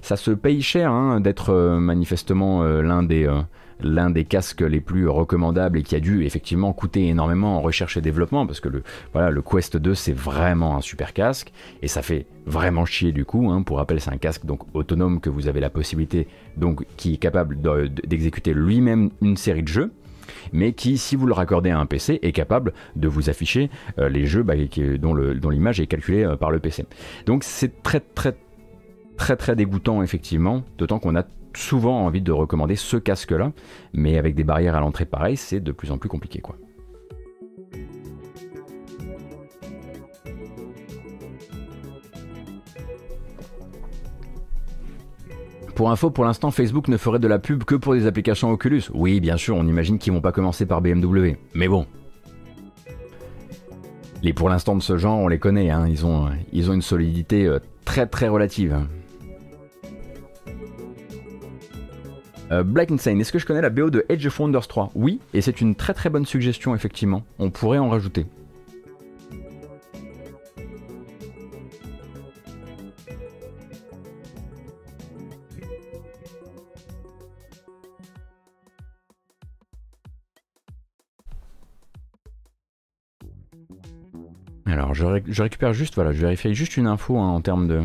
Ça se paye cher hein, d'être manifestement l'un des l'un des casques les plus recommandables et qui a dû effectivement coûter énormément en recherche et développement parce que le, Quest 2 c'est vraiment un super casque et ça fait vraiment chier du coup. Hein. Pour rappel, c'est un casque donc autonome que vous avez la possibilité donc qui est capable d'exécuter lui-même une série de jeux mais qui, si vous le raccordez à un PC, est capable de vous afficher euh, les jeux bah, dont l'image est calculée euh, par le PC. Donc c'est très très très très dégoûtant effectivement, d'autant qu'on a souvent envie de recommander ce casque-là, mais avec des barrières à l'entrée pareil, c'est de plus en plus compliqué quoi. Pour info, pour l'instant, Facebook ne ferait de la pub que pour des applications Oculus. Oui, bien sûr, on imagine qu'ils vont pas commencer par BMW. Mais bon. Les pour l'instant de ce genre, on les connaît, hein. ils, ont, ils ont une solidité euh, très très relative. Euh, Black Insane, est-ce que je connais la BO de Edge of Wonders 3 Oui, et c'est une très très bonne suggestion, effectivement. On pourrait en rajouter. Alors, je, récupère juste, voilà, je vérifie juste une info hein, en termes de,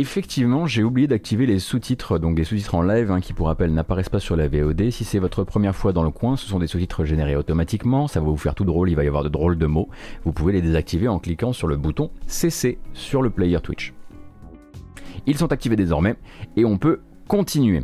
Effectivement, j'ai oublié d'activer les sous-titres, donc des sous-titres en live hein, qui, pour rappel, n'apparaissent pas sur la VOD. Si c'est votre première fois dans le coin, ce sont des sous-titres générés automatiquement. Ça va vous faire tout drôle, il va y avoir de drôles de mots. Vous pouvez les désactiver en cliquant sur le bouton CC sur le player Twitch. Ils sont activés désormais et on peut continuer.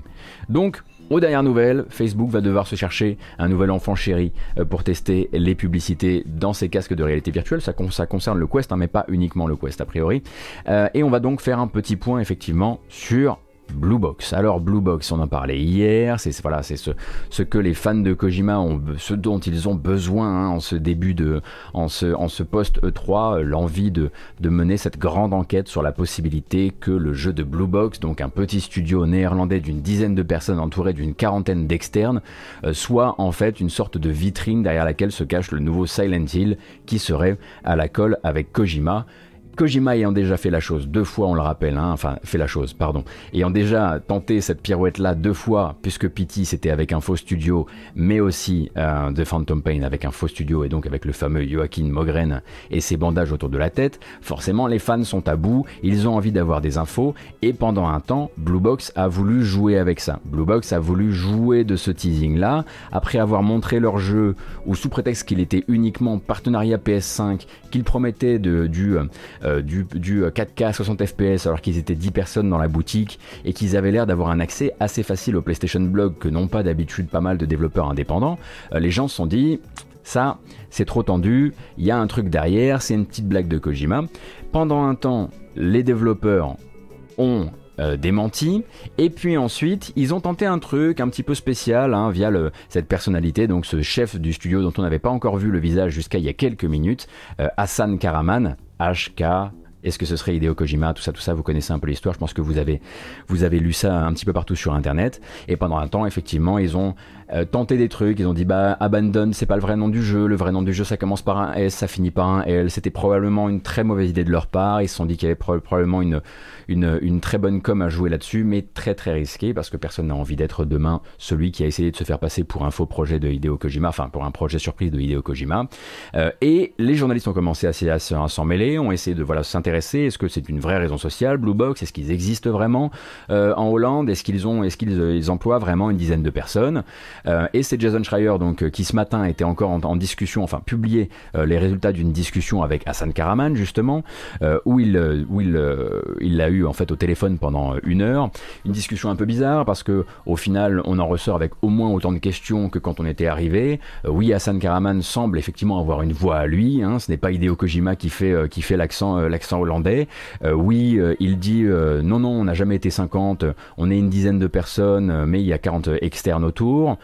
Donc, aux dernières nouvelles, Facebook va devoir se chercher un nouvel enfant chéri euh, pour tester les publicités dans ses casques de réalité virtuelle. Ça, concerne le Quest, hein, mais pas uniquement le Quest a priori. Euh, et on va donc faire un petit point effectivement sur Blue Box. Alors Blue Box, on en parlait hier, c'est ce, que les fans de Kojima ont, ce dont ils ont besoin hein, en ce début de, en ce, en ce post E3, l'envie de, de mener cette grande enquête sur la possibilité que le jeu de Blue Box, donc un petit studio néerlandais d'une dizaine de personnes entouré d'une quarantaine d'externes, euh, soit en fait une sorte de vitrine derrière laquelle se cache le nouveau Silent Hill qui serait à la colle avec Kojima. Kojima ayant déjà fait la chose deux fois, on le rappelle, hein, enfin fait la chose, pardon, ayant déjà tenté cette pirouette-là deux fois, puisque Pity c'était avec un faux studio, mais aussi euh, The Phantom Pain avec un faux studio et donc avec le fameux Joaquin Mogren et ses bandages autour de la tête, forcément les fans sont à bout, ils ont envie d'avoir des infos, et pendant un temps, Blue Box a voulu jouer avec ça. Blue Box a voulu jouer de ce teasing-là, après avoir montré leur jeu, ou sous prétexte qu'il était uniquement partenariat PS5, qu'ils promettaient de, du... Euh, euh, du, 4K 60 FPS alors qu'ils étaient 10 personnes dans la boutique et qu'ils avaient l'air d'avoir un accès assez facile au PlayStation Blog que n'ont pas d'habitude pas mal de développeurs indépendants, euh, les gens se sont dit ça c'est trop tendu, il y a un truc derrière, c'est une petite blague de Kojima. Pendant un temps, les développeurs ont euh, démenti. Et puis ensuite, ils ont tenté un truc un petit peu spécial hein, via cette personnalité, donc ce chef du studio dont on n'avait pas encore vu le visage jusqu'à il y a quelques minutes, Hassan Karaman, HK. Est-ce que ce serait Hideo Kojima Tout ça, tout ça, vous connaissez un peu l'histoire. Je pense que vous avez, vous avez lu ça un petit peu partout sur Internet. Et pendant un temps, effectivement, ils ont euh, tenté des trucs. Ils ont dit, bah, Abandon, c'est pas le vrai nom du jeu. Le vrai nom du jeu, ça commence par un S, ça finit par un L. C'était probablement une très mauvaise idée de leur part. Ils se sont dit qu'il y avait probablement une, une, une, très bonne com à jouer là-dessus, mais très très risqué parce que personne n'a envie d'être demain celui qui a essayé de se faire passer pour un faux projet de Hideo Kojima, enfin pour un projet surprise de Hideo Kojima. Euh, et les journalistes ont commencé à, à s'en mêler, ont essayé de voilà s'intéresser est-ce que c'est une vraie raison sociale, Blue Box Est-ce qu'ils existent vraiment euh, en Hollande Est-ce qu'ils ont, est-ce qu'ils euh, emploient vraiment une dizaine de personnes euh, Et c'est Jason Schreier donc qui ce matin était encore en, discussion, enfin publié les résultats d'une discussion avec Hassan Karaman justement, où il où il il l'a eu en fait au téléphone pendant une heure. Une discussion un peu bizarre parce que au final on en ressort avec au moins autant de questions que quand on était arrivé. oui, Hassan Karaman semble effectivement avoir une voix à lui. Hein, ce n'est pas Hideo Kojima qui fait qui fait l'accent l'accent Euh, oui, euh, il dit euh, non, non, on n'a jamais été 50, on est une dizaine de personnes, mais il y a 40 externes autour.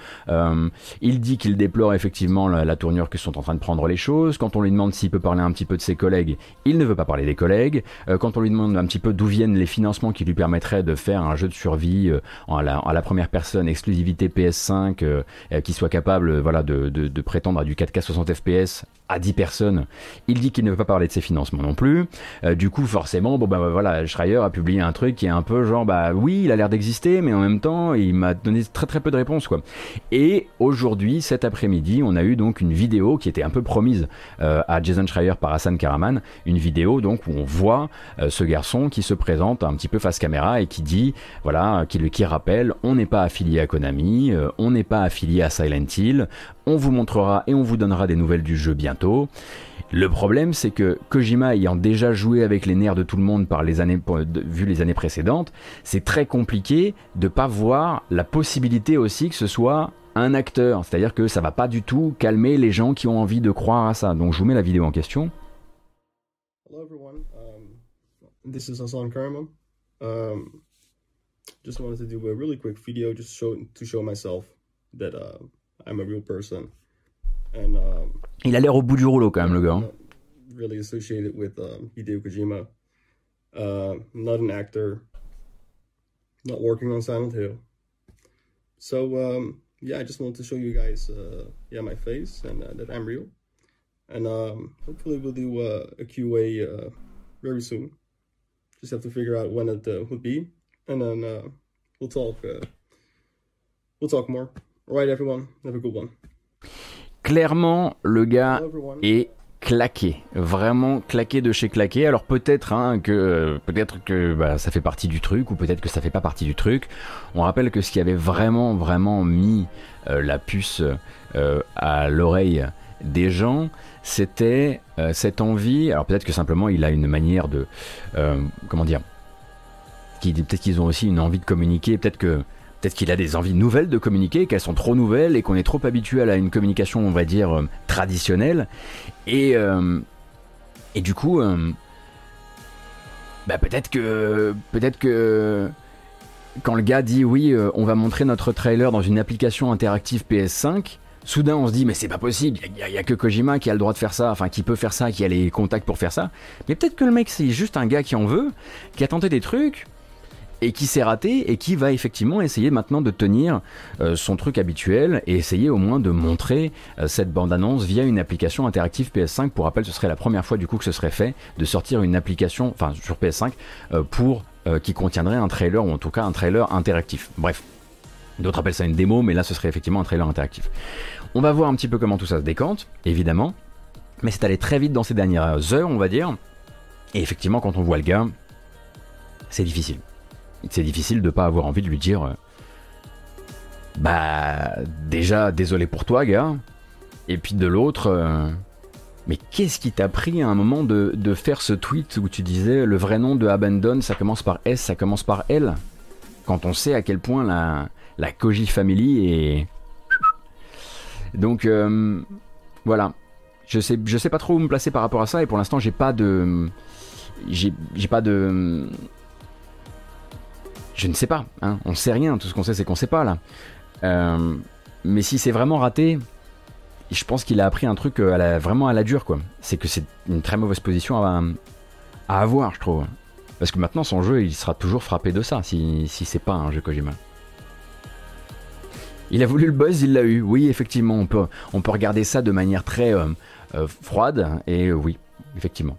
il dit qu'il déplore effectivement la, tournure que sont en train de prendre les choses. Quand on lui demande s'il peut parler un petit peu de ses collègues, il ne veut pas parler des collègues. quand on lui demande un petit peu d'où viennent les financements qui lui permettraient de faire un jeu de survie à la, première personne, exclusivité PS5, qui soit capable voilà, de, de prétendre à du 4K 60 FPS à 10 personnes, il dit qu'il ne veut pas parler de ses financements non plus. Euh, du coup, forcément, bon bah voilà, Schreier a publié un truc qui est un peu genre bah oui, il a l'air d'exister, mais en même temps, il m'a donné très très peu de réponses quoi. Et aujourd'hui, cet après-midi, on a eu donc une vidéo qui était un peu promise euh, à Jason Schreier par Hassan Karaman, une vidéo donc où on voit euh, ce garçon qui se présente un petit peu face caméra et qui dit voilà, qui, qui rappelle, on n'est pas affilié à Konami, on n'est pas affilié à Silent Hill, on vous montrera et on vous donnera des nouvelles du jeu bientôt. Le problème, c'est que Kojima ayant déjà joué avec les nerfs de tout le monde par les années, vu les années précédentes, c'est très compliqué de pas voir la possibilité aussi que ce soit un acteur. C'est-à-dire que ça va pas du tout calmer les gens qui ont envie de croire à ça. Donc je vous mets la vidéo en question. Hello everyone, um, this is Hassan Karaman. Um, just wanted to do a really quick video just to show myself that uh, I'm a real person. And, um, Il a l'air au bout du rouleau quand même, le gars. Hein. Really associated with um, Hideo Kojima. Uh, not an actor. Not working on Silent Hill. So um, yeah, I just wanted to show you guys, uh, yeah, my face and uh, that I'm real. And um, hopefully we'll do uh, a QA uh, very soon. Just have to figure out when it uh, would be, and then uh, we'll talk. Uh, we'll talk more. Clairement, le gars est claqué, vraiment claqué de chez claqué. Alors peut-être hein, que peut-être que bah, ça fait partie du truc ou peut-être que ça fait pas partie du truc. On rappelle que ce qui avait vraiment vraiment mis euh, la puce euh, à l'oreille des gens, c'était euh, cette envie. Alors peut-être que simplement il a une manière de comment dire, peut-être qu'ils ont aussi une envie de communiquer. Peut-être que Peut-être qu'il a des envies nouvelles de communiquer, qu'elles sont trop nouvelles et qu'on est trop habitué à une communication, on va dire, euh, traditionnelle. Et, euh, et du coup, euh, bah peut-être que, peut-être que quand le gars dit oui, on va montrer notre trailer dans une application interactive PS5, soudain on se dit mais c'est pas possible, il y, a que Kojima qui a le droit de faire ça, enfin qui peut faire ça, qui a les contacts pour faire ça. Mais peut-être que le mec c'est juste un gars qui en veut, qui a tenté des trucs et qui s'est raté et qui va effectivement essayer maintenant de tenir euh, son truc habituel et essayer au moins de montrer euh, cette bande-annonce via une application interactive PS5. Pour rappel, ce serait la première fois du coup que ce serait fait de sortir une application, enfin sur PS5, pour euh, qui contiendrait un trailer, ou en tout cas un trailer interactif. Bref, d'autres appellent ça une démo, mais là ce serait effectivement un trailer interactif. On va voir un petit peu comment tout ça se décante, évidemment, mais c'est allé très vite dans ces dernières heures, on va dire. Et effectivement, quand on voit le gars, c'est difficile. C'est difficile de pas avoir envie de lui dire euh, Bah, déjà, désolé pour toi, gars. Et puis de l'autre, euh, mais qu'est-ce qui t'a pris à un moment de, faire ce tweet où tu disais le vrai nom de Abandon, ça commence par S, ça commence par L? Quand on sait à quel point la, la Koji Family est. Donc, euh, voilà. Je sais, je sais pas trop où me placer par rapport à ça et pour l'instant, j'ai pas de. J'ai pas de. Je ne sais pas, hein. on sait rien, tout ce qu'on sait c'est qu'on sait pas là. Euh, mais si c'est vraiment raté, je pense qu'il a appris un truc euh, vraiment à la dure, quoi. C'est que c'est une très mauvaise position à, avoir, je trouve. Parce que maintenant, son jeu, il sera toujours frappé de ça, si, si c'est pas un jeu Kojima. Il a voulu le buzz, il l'a eu. Oui, effectivement, on peut, regarder ça de manière très euh, froide, et oui, effectivement.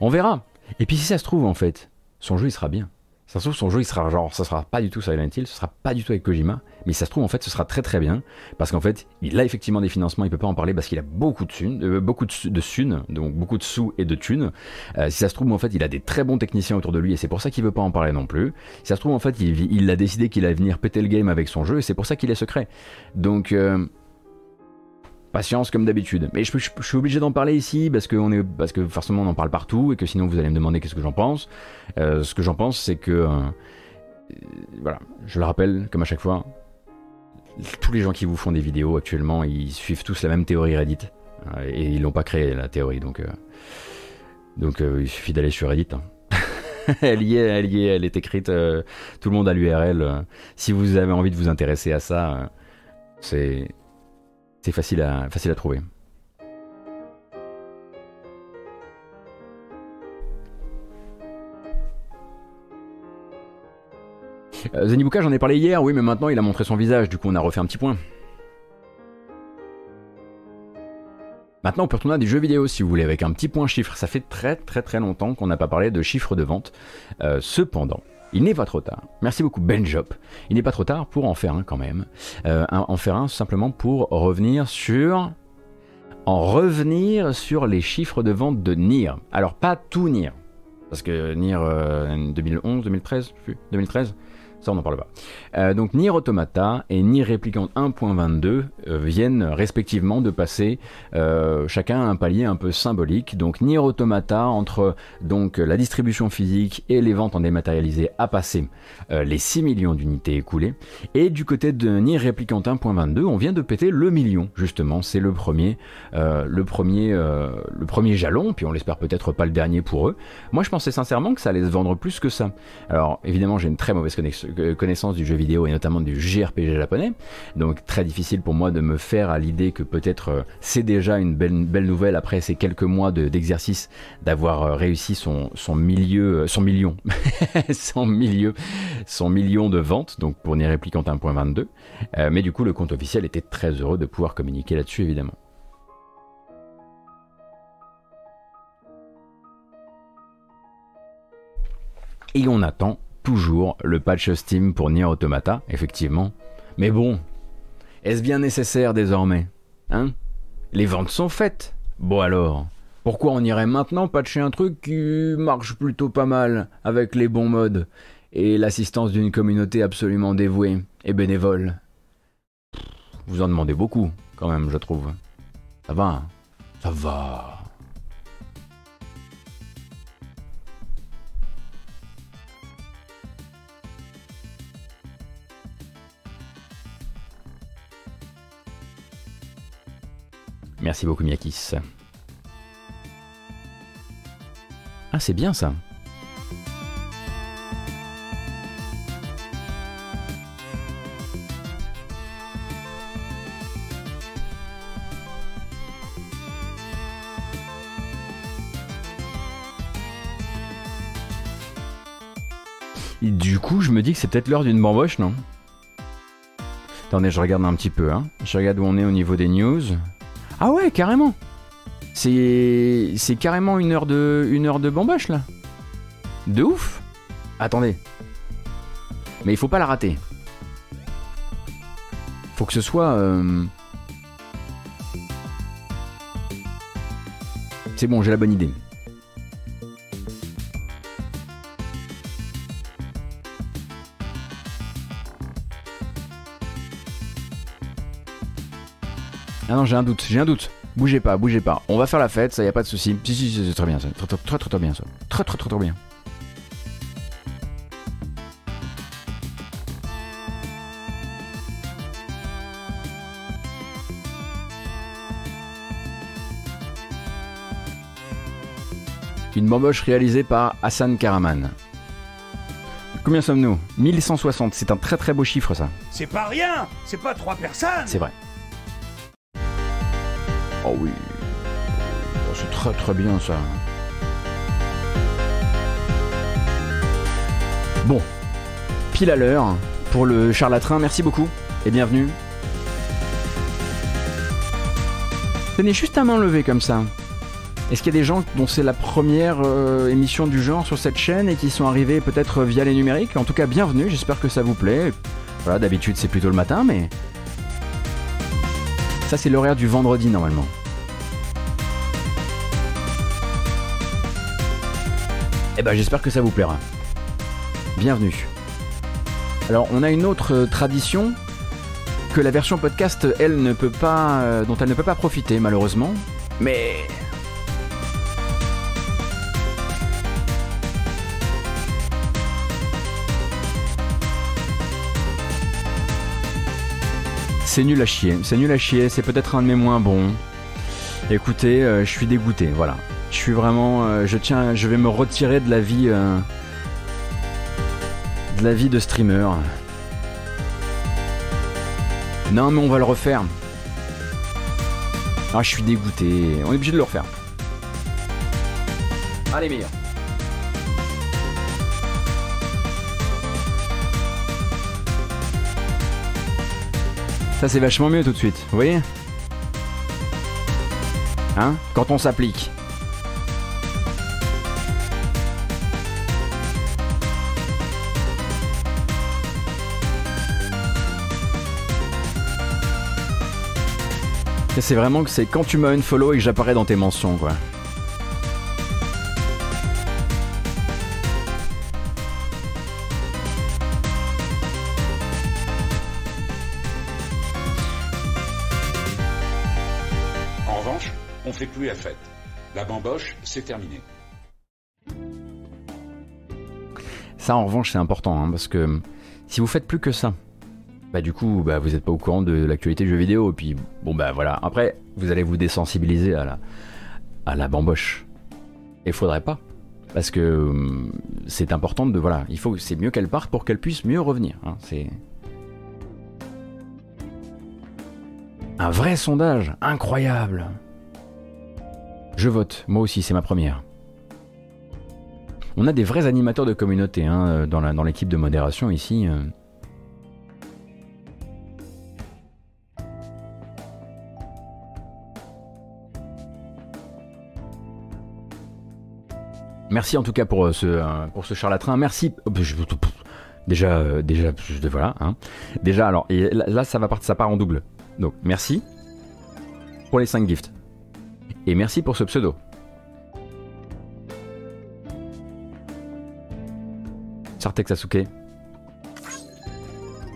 On verra. Et puis si ça se trouve, en fait, son jeu, il sera bien. Ça se trouve, son jeu, il sera genre, ça sera pas du tout Silent Hill, ce sera pas du tout avec Kojima, mais ça se trouve, en fait, ce sera très très bien, parce qu'en fait, il a effectivement des financements, il peut pas en parler parce qu'il a beaucoup de thunes, euh, beaucoup de, de donc beaucoup de sous et de thunes. Euh, si ça se trouve, en fait, il a des très bons techniciens autour de lui, et c'est pour ça qu'il veut pas en parler non plus. Si ça se trouve, en fait, il, il a décidé qu'il allait venir péter le game avec son jeu, et c'est pour ça qu'il est secret. Donc, euh, Patience comme d'habitude. Mais je, suis obligé d'en parler ici parce que, forcément on en parle partout et que sinon vous allez me demander qu'est-ce que j'en pense. Euh, ce que j'en pense, c'est que. Euh, voilà, je le rappelle, comme à chaque fois, tous les gens qui vous font des vidéos actuellement, ils suivent tous la même théorie Reddit. Euh, et ils l'ont pas créé la théorie, donc. donc il suffit d'aller sur Reddit. Hein. elle y est, elle y est, elle est écrite. tout le monde a l'URL. si vous avez envie de vous intéresser à ça, c'est c'est facile à, trouver. Euh, Zenibuka, j'en ai parlé hier, oui, mais maintenant il a montré son visage, du coup on a refait un petit point. Maintenant, on peut retourner à des jeux vidéo si vous voulez, avec un petit point chiffre. Ça fait très très très longtemps qu'on n'a pas parlé de chiffres de vente. Euh, cependant, il n'est pas trop tard. Merci beaucoup Benjop. Il n'est pas trop tard pour en faire un quand même. Euh, en faire un simplement pour revenir sur... En revenir sur les chiffres de vente de Nier. Alors pas tout Nier. Parce que Nier 2011, 2013, 2013 on n'en parle pas. Euh, donc Nier Automata et Nier Replicant 1.22 euh, viennent respectivement de passer euh, chacun un palier un peu symbolique. Donc Nier Automata entre donc la distribution physique et les ventes en dématérialisé a passé les 6 millions d'unités écoulées. Et du côté de Nier Replicant 1.22, on vient de péter le million justement. C'est le premier, le premier, le premier jalon. Puis on l'espère peut-être pas le dernier pour eux. Moi, je pensais sincèrement que ça allait se vendre plus que ça. Alors évidemment, j'ai une très mauvaise connexion connaissance du jeu vidéo et notamment du JRPG japonais. Donc très difficile pour moi de me faire à l'idée que peut-être euh, c'est déjà une belle, belle nouvelle après ces quelques mois d'exercice d'avoir euh, réussi son, son milieu, euh, son million, son milieu, son million de ventes, donc pour Nier Replicant 1.22. mais du coup, le compte officiel était très heureux de pouvoir communiquer là-dessus, évidemment. Et on attend toujours le patch Steam pour Nier Automata, effectivement. Mais bon, est-ce bien nécessaire désormais Hein? Les ventes sont faites. Bon alors, pourquoi on irait maintenant patcher un truc qui marche plutôt pas mal avec les bons modes et l'assistance d'une communauté absolument dévouée et bénévole? Vous en demandez beaucoup, quand même, je trouve. Ça va, ça va. Merci beaucoup Miakis. Ah c'est bien ça. Du coup, je me dis que c'est peut-être l'heure d'une bamboche, non? Attendez, je regarde un petit peu. Hein. Je regarde où on est au niveau des news. Ah ouais, carrément C'est c'est carrément une heure de une heure de bamboche là. De ouf Attendez. Mais il faut pas la rater. Faut que ce soit. Euh, c'est bon, j'ai la bonne idée. Ah non, j'ai un doute, j'ai un doute. Bougez pas, bougez pas. On va faire la fête, ça y a pas de souci. Si, si, si, c'est très bien ça. Très, très, très, très, très bien ça. Très, très, très, très bien. Une bamboche réalisée par Hassan Karaman. Combien sommes-nous? 1160, c'est un très très beau chiffre ça. C'est pas rien C'est pas trois personnes C'est vrai. Oh oui. C'est très très bien ça. Bon. Pile à l'heure pour le charlatrin, merci beaucoup et bienvenue. Tenez juste à main levée comme ça. Est-ce qu'il y a des gens dont c'est la première euh, émission du genre sur cette chaîne et qui sont arrivés peut-être via les numériques? En tout cas, bienvenue, j'espère que ça vous plaît. Voilà, d'habitude c'est plutôt le matin, mais c'est l'horaire du vendredi normalement. Eh ben, j'espère que ça vous plaira. Bienvenue. Alors, on a une autre euh, tradition que la version podcast, elle, ne peut pas, euh, dont elle ne peut pas profiter, malheureusement. Mais C'est nul à chier, c'est nul à chier, c'est peut-être un de mes moins bons. Écoutez, euh, je suis dégoûté, voilà. Je suis vraiment, euh, je tiens, je vais me retirer de la vie, euh, de la vie de streamer. Non, mais on va le refaire. Ah, je suis dégoûté. On est obligé de le refaire. Allez, meilleur. Ça c'est vachement mieux tout de suite, vous voyez Hein Quand on s'applique. C'est vraiment que c'est quand tu m'as une follow et que j'apparais dans tes mentions quoi. Terminé. Ça, en revanche, c'est important, hein, parce que si vous faites plus que ça, bah du coup, bah, vous n'êtes pas au courant de l'actualité du jeu vidéo, et puis bon bah voilà. Après, vous allez vous désensibiliser à la, à la bamboche. Et faudrait pas, parce que hum, c'est important de voilà, il faut, c'est mieux qu'elle parte pour qu'elle puisse mieux revenir. Hein, c'est un vrai sondage, incroyable. Je vote, moi aussi, c'est ma première. On a des vrais animateurs de communauté hein, dans l'équipe de modération ici. Euh. Merci en tout cas pour euh, ce, euh, pour ce charlatrin. Merci. Oh, déjà, déjà, voilà. Hein. Déjà, alors, là, ça va partir, ça part en double. Donc, merci pour les 5 gifts. Et merci pour ce pseudo. Sartek Sasuke.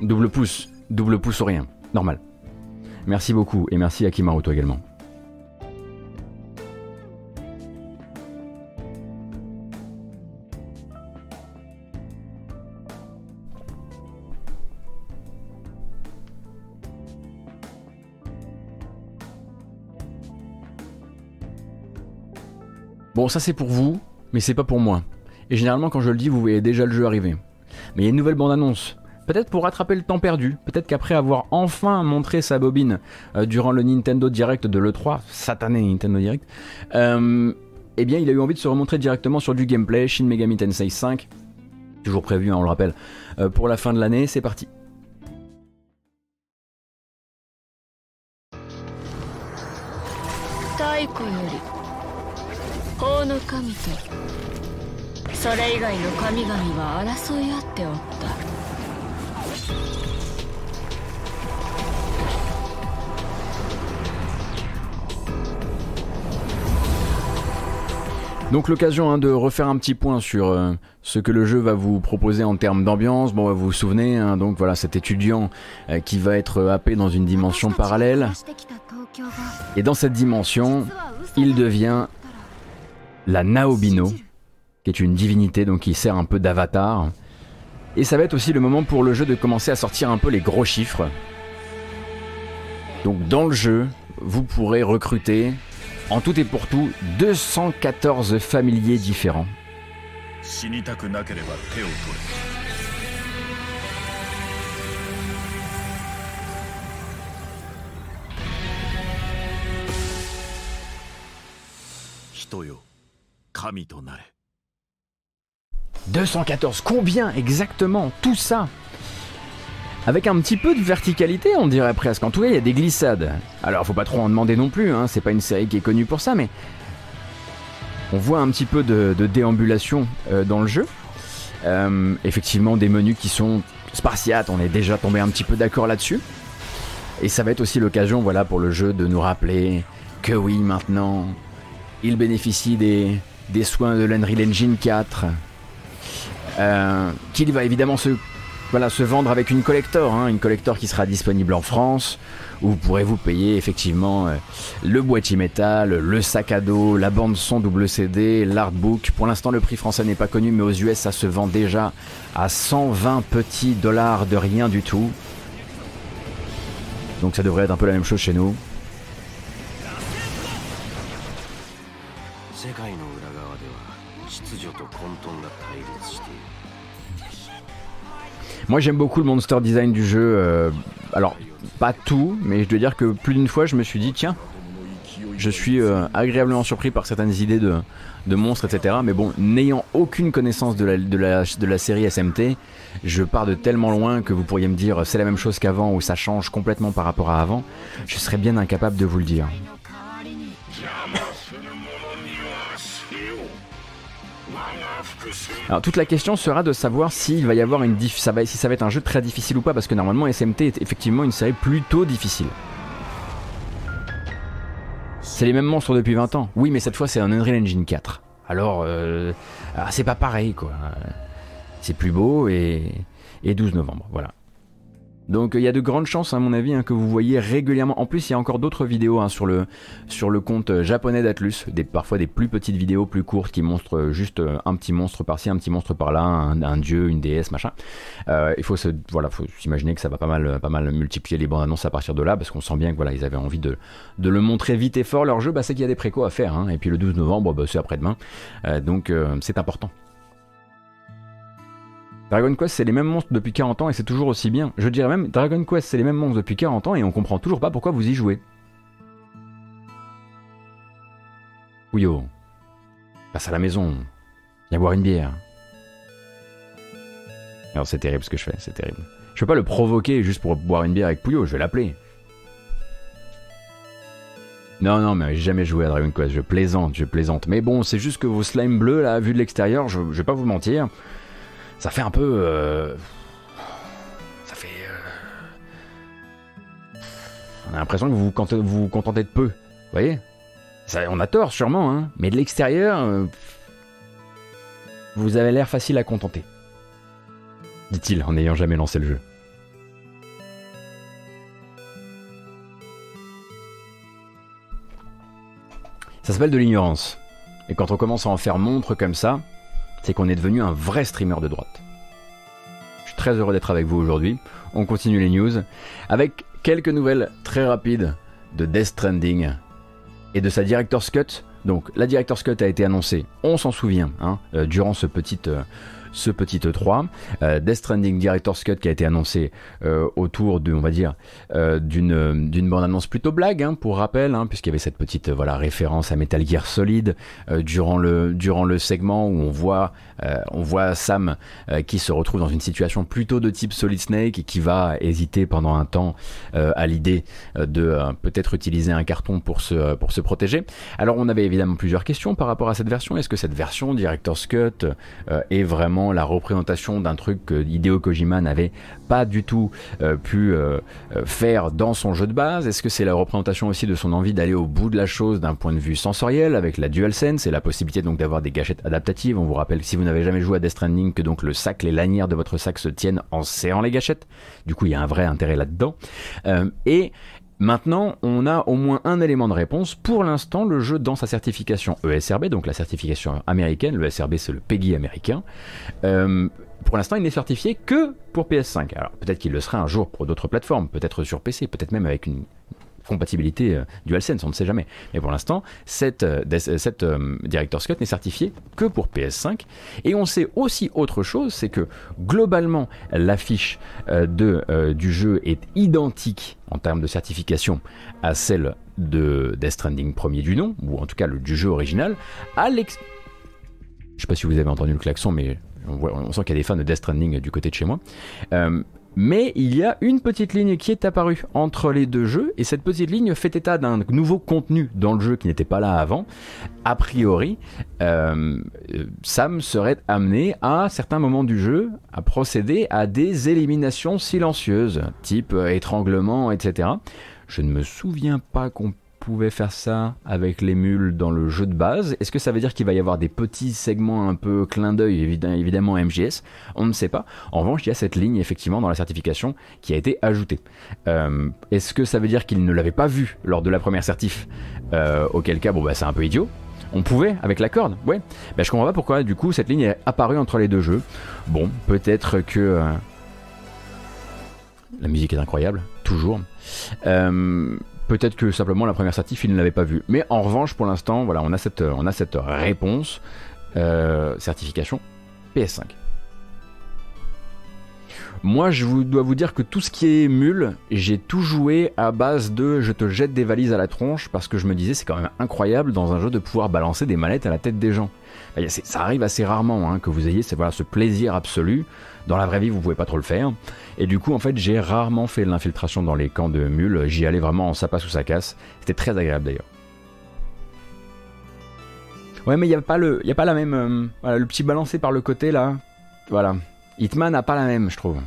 Double pouce. Double pouce ou rien. Normal. Merci beaucoup et merci à Kimaruto également. Bon, ça c'est pour vous, mais c'est pas pour moi. Et généralement, quand je le dis, vous voyez déjà le jeu arriver. Mais il y a une nouvelle bande-annonce. Peut-être pour rattraper le temps perdu, peut-être qu'après avoir enfin montré sa bobine euh, durant le Nintendo Direct de l'E3, satané Nintendo Direct, euh, eh bien il a eu envie de se remontrer directement sur du gameplay, Shin Megami Tensei 5. Toujours prévu, hein, on le rappelle, euh, pour la fin de l'année. C'est parti. 太古より法の神とそれ以外の神々は争い合っておった Donc l'occasion hein, de refaire un petit point sur euh, ce que le jeu va vous proposer en termes d'ambiance. Bon, vous vous souvenez, hein, donc voilà, cet étudiant euh, qui va être happé dans une dimension parallèle. Et dans cette dimension, il devient la Naobino, qui est une divinité, donc qui sert un peu d'avatar. Et ça va être aussi le moment pour le jeu de commencer à sortir un peu les gros chiffres. Donc dans le jeu, vous pourrez recruter en tout et pour tout, 214 familiers différents. « 214, combien exactement Tout ça? Avec un petit peu de verticalité, on dirait presque. En tout cas, il y a des glissades. Alors, faut pas trop en demander non plus, hein. c'est pas une série qui est connue pour ça, mais on voit un petit peu de, déambulation euh, dans le jeu. Euh, effectivement, des menus qui sont spartiates, on est déjà tombé un petit peu d'accord là-dessus. Et ça va être aussi l'occasion, voilà, pour le jeu de nous rappeler que oui, maintenant, il bénéficie des, des soins de l'Unreal Engine 4. Euh, qu'il va évidemment se vendre avec une collector, hein, une collector qui sera disponible en France, où vous pourrez vous payer effectivement euh, le boîtier métal, le sac à dos, la bande son double CD, l'artbook. Pour l'instant, le prix français n'est pas connu, mais aux US, ça se vend déjà à 120 petits dollars de rien du tout. Donc ça devrait être un peu la même chose chez nous. Moi j'aime beaucoup le monster design du jeu. Euh, alors pas tout, mais je dois dire que plus d'une fois je me suis dit tiens, je suis euh, agréablement surpris par certaines idées de, monstres, etc. Mais bon, n'ayant aucune connaissance de la, de, de la série SMT, je pars de tellement loin que vous pourriez me dire c'est la même chose qu'avant ou ça change complètement par rapport à avant. Je serais bien incapable de vous le dire. Alors toute la question sera de savoir s'il va y avoir une diff si ça va être un jeu très difficile ou pas, parce que normalement SMT est effectivement une série plutôt difficile. C'est les mêmes monstres depuis 20 ans. Oui, mais cette fois c'est un Unreal Engine 4. Alors, euh, ah, c'est pas pareil quoi. C'est plus beau et, et 12 novembre, voilà. Donc il y a de grandes chances, à mon avis, hein, que vous voyez régulièrement. En plus, il y a encore d'autres vidéos hein, sur, le, compte japonais d'Atlus, parfois des plus petites vidéos, plus courtes, qui montrent euh, juste euh, un petit monstre par-ci, un petit monstre par-là, un, dieu, une déesse, machin. Euh, il faut se, voilà, s'imaginer que ça va pas mal, pas mal multiplier les bandes annonces à partir de là, parce qu'on sent bien que voilà, ils avaient envie de, le montrer vite et fort. Leur jeu, bah, c'est qu'il y a des précos à faire. Hein. et puis le 12 novembre, bah, c'est après-demain. donc c'est important. Dragon Quest, c'est les mêmes monstres depuis 40 ans et c'est toujours aussi bien. Je dirais même, Dragon Quest, c'est les mêmes monstres depuis 40 ans et on comprend toujours pas pourquoi vous y jouez. Ouyo, passe à la maison, viens boire une bière. Alors c'est terrible ce que je fais, c'est terrible. Je peux pas le provoquer juste pour boire une bière avec Pouillot, je vais l'appeler. Non, non, mais j'ai jamais joué à Dragon Quest, je plaisante, je plaisante. Mais bon, c'est juste que vos slimes bleus, là, vu de l'extérieur, je, je vais pas vous mentir, ça fait un peu. Euh, ça fait. Euh, on a l'impression que vous vous contentez de peu. Vous voyez? On a tort, sûrement, hein. Mais de l'extérieur. Euh, vous avez l'air facile à contenter. Dit-il en n'ayant jamais lancé le jeu. Ça s'appelle de l'ignorance. Et quand on commence à en faire montre comme ça, c'est qu'on est devenu un vrai streamer de droite. Je suis très heureux d'être avec vous aujourd'hui. On continue les news avec quelques nouvelles très rapides de Death Stranding et de sa Director's Cut. Donc la Director's Cut a été annoncée, on s'en souvient, hein, euh, durant ce petit, euh, ce petit E3. Euh, Death Stranding Director's Cut qui a été annoncé euh, autour de, on va dire, euh, d'une d'une bande annonce plutôt blague, hein, pour rappel, hein, puisqu'il y avait cette petite voilà référence à Metal Gear Solid durant le durant le segment où on voit on voit Sam qui se retrouve dans une situation plutôt de type Solid Snake et qui va hésiter pendant un temps à l'idée de peut-être utiliser un carton pour se pour se protéger. Alors on avait évidemment plusieurs questions par rapport à cette version. Est-ce que cette version Director's Cut est vraiment la représentation d'un truc que Hideo Kojima n'avait pas du tout euh, pu euh, euh, faire dans son jeu de base Est-ce que c'est la représentation aussi de son envie d'aller au bout de la chose d'un point de vue sensoriel avec la DualSense et la possibilité donc d'avoir des gâchettes adaptatives? On vous rappelle si vous n'avez jamais joué à Death Stranding que donc le sac, les lanières de votre sac se tiennent en serrant les gâchettes. Du coup, il y a un vrai intérêt là-dedans. et Maintenant, on a au moins un élément de réponse. Pour l'instant, le jeu dans sa certification ESRB, donc la certification américaine, le ESRB c'est le PEGI américain, euh, pour l'instant il n'est certifié que pour PS5. Alors peut-être qu'il le sera un jour pour d'autres plateformes, peut-être sur PC, peut-être même avec une compatibilité euh, DualSense, on ne sait jamais. Mais pour l'instant, cette, euh, cette euh, Director's Cut n'est certifiée que pour PS5. Et on sait aussi autre chose, c'est que globalement, l'affiche du jeu est identique en termes de certification à celle de Death Stranding premier du nom, ou en tout cas le, du jeu original, à l'ex... Je sais pas si vous avez entendu le klaxon, mais on, sent qu'il y a des fans de Death Stranding du côté de chez moi. Mais il y a une petite ligne qui est apparue entre les deux jeux, et cette petite ligne fait état d'un nouveau contenu dans le jeu qui n'était pas là avant. A priori, euh, Sam serait amené à certains moments du jeu à procéder à des éliminations silencieuses, type étranglement, etc. Je ne me souviens pas qu'on pouvait faire ça avec les mules dans le jeu de base? Est-ce que ça veut dire qu'il va y avoir des petits segments un peu clin d'œil, évidemment MGS On ne sait pas. En revanche, il y a cette ligne effectivement dans la certification qui a été ajoutée. Euh, est-ce que ça veut dire qu'il ne l'avait pas vu lors de la première certif? Euh, Auquel cas, bon bah c'est un peu idiot. On pouvait avec la corde, ouais. Ben, je comprends pas pourquoi du coup cette ligne est apparue entre les deux jeux. Bon, peut-être que euh, la musique est incroyable, toujours. Peut-être que simplement la première certif, il ne l'avait pas vu. Mais en revanche, pour l'instant, voilà, on a cette, réponse euh, certification PS5. Moi, je dois vous dire que tout ce qui est mule, j'ai tout joué à base de je te jette des valises à la tronche parce que je me disais c'est quand même incroyable dans un jeu de pouvoir balancer des manettes à la tête des gens. Ça arrive assez rarement hein, que vous ayez ce plaisir absolu. Dans la vraie vie, vous pouvez pas trop le faire. Et du coup, en fait, j'ai rarement fait l'infiltration dans les camps de mules. J'y allais vraiment en passe ou sa casse. C'était très agréable d'ailleurs. Ouais, mais il n'y a, pas le, a pas la même. Euh, voilà, le petit balancé par le côté là. Voilà. Hitman n'a pas la même, je trouve.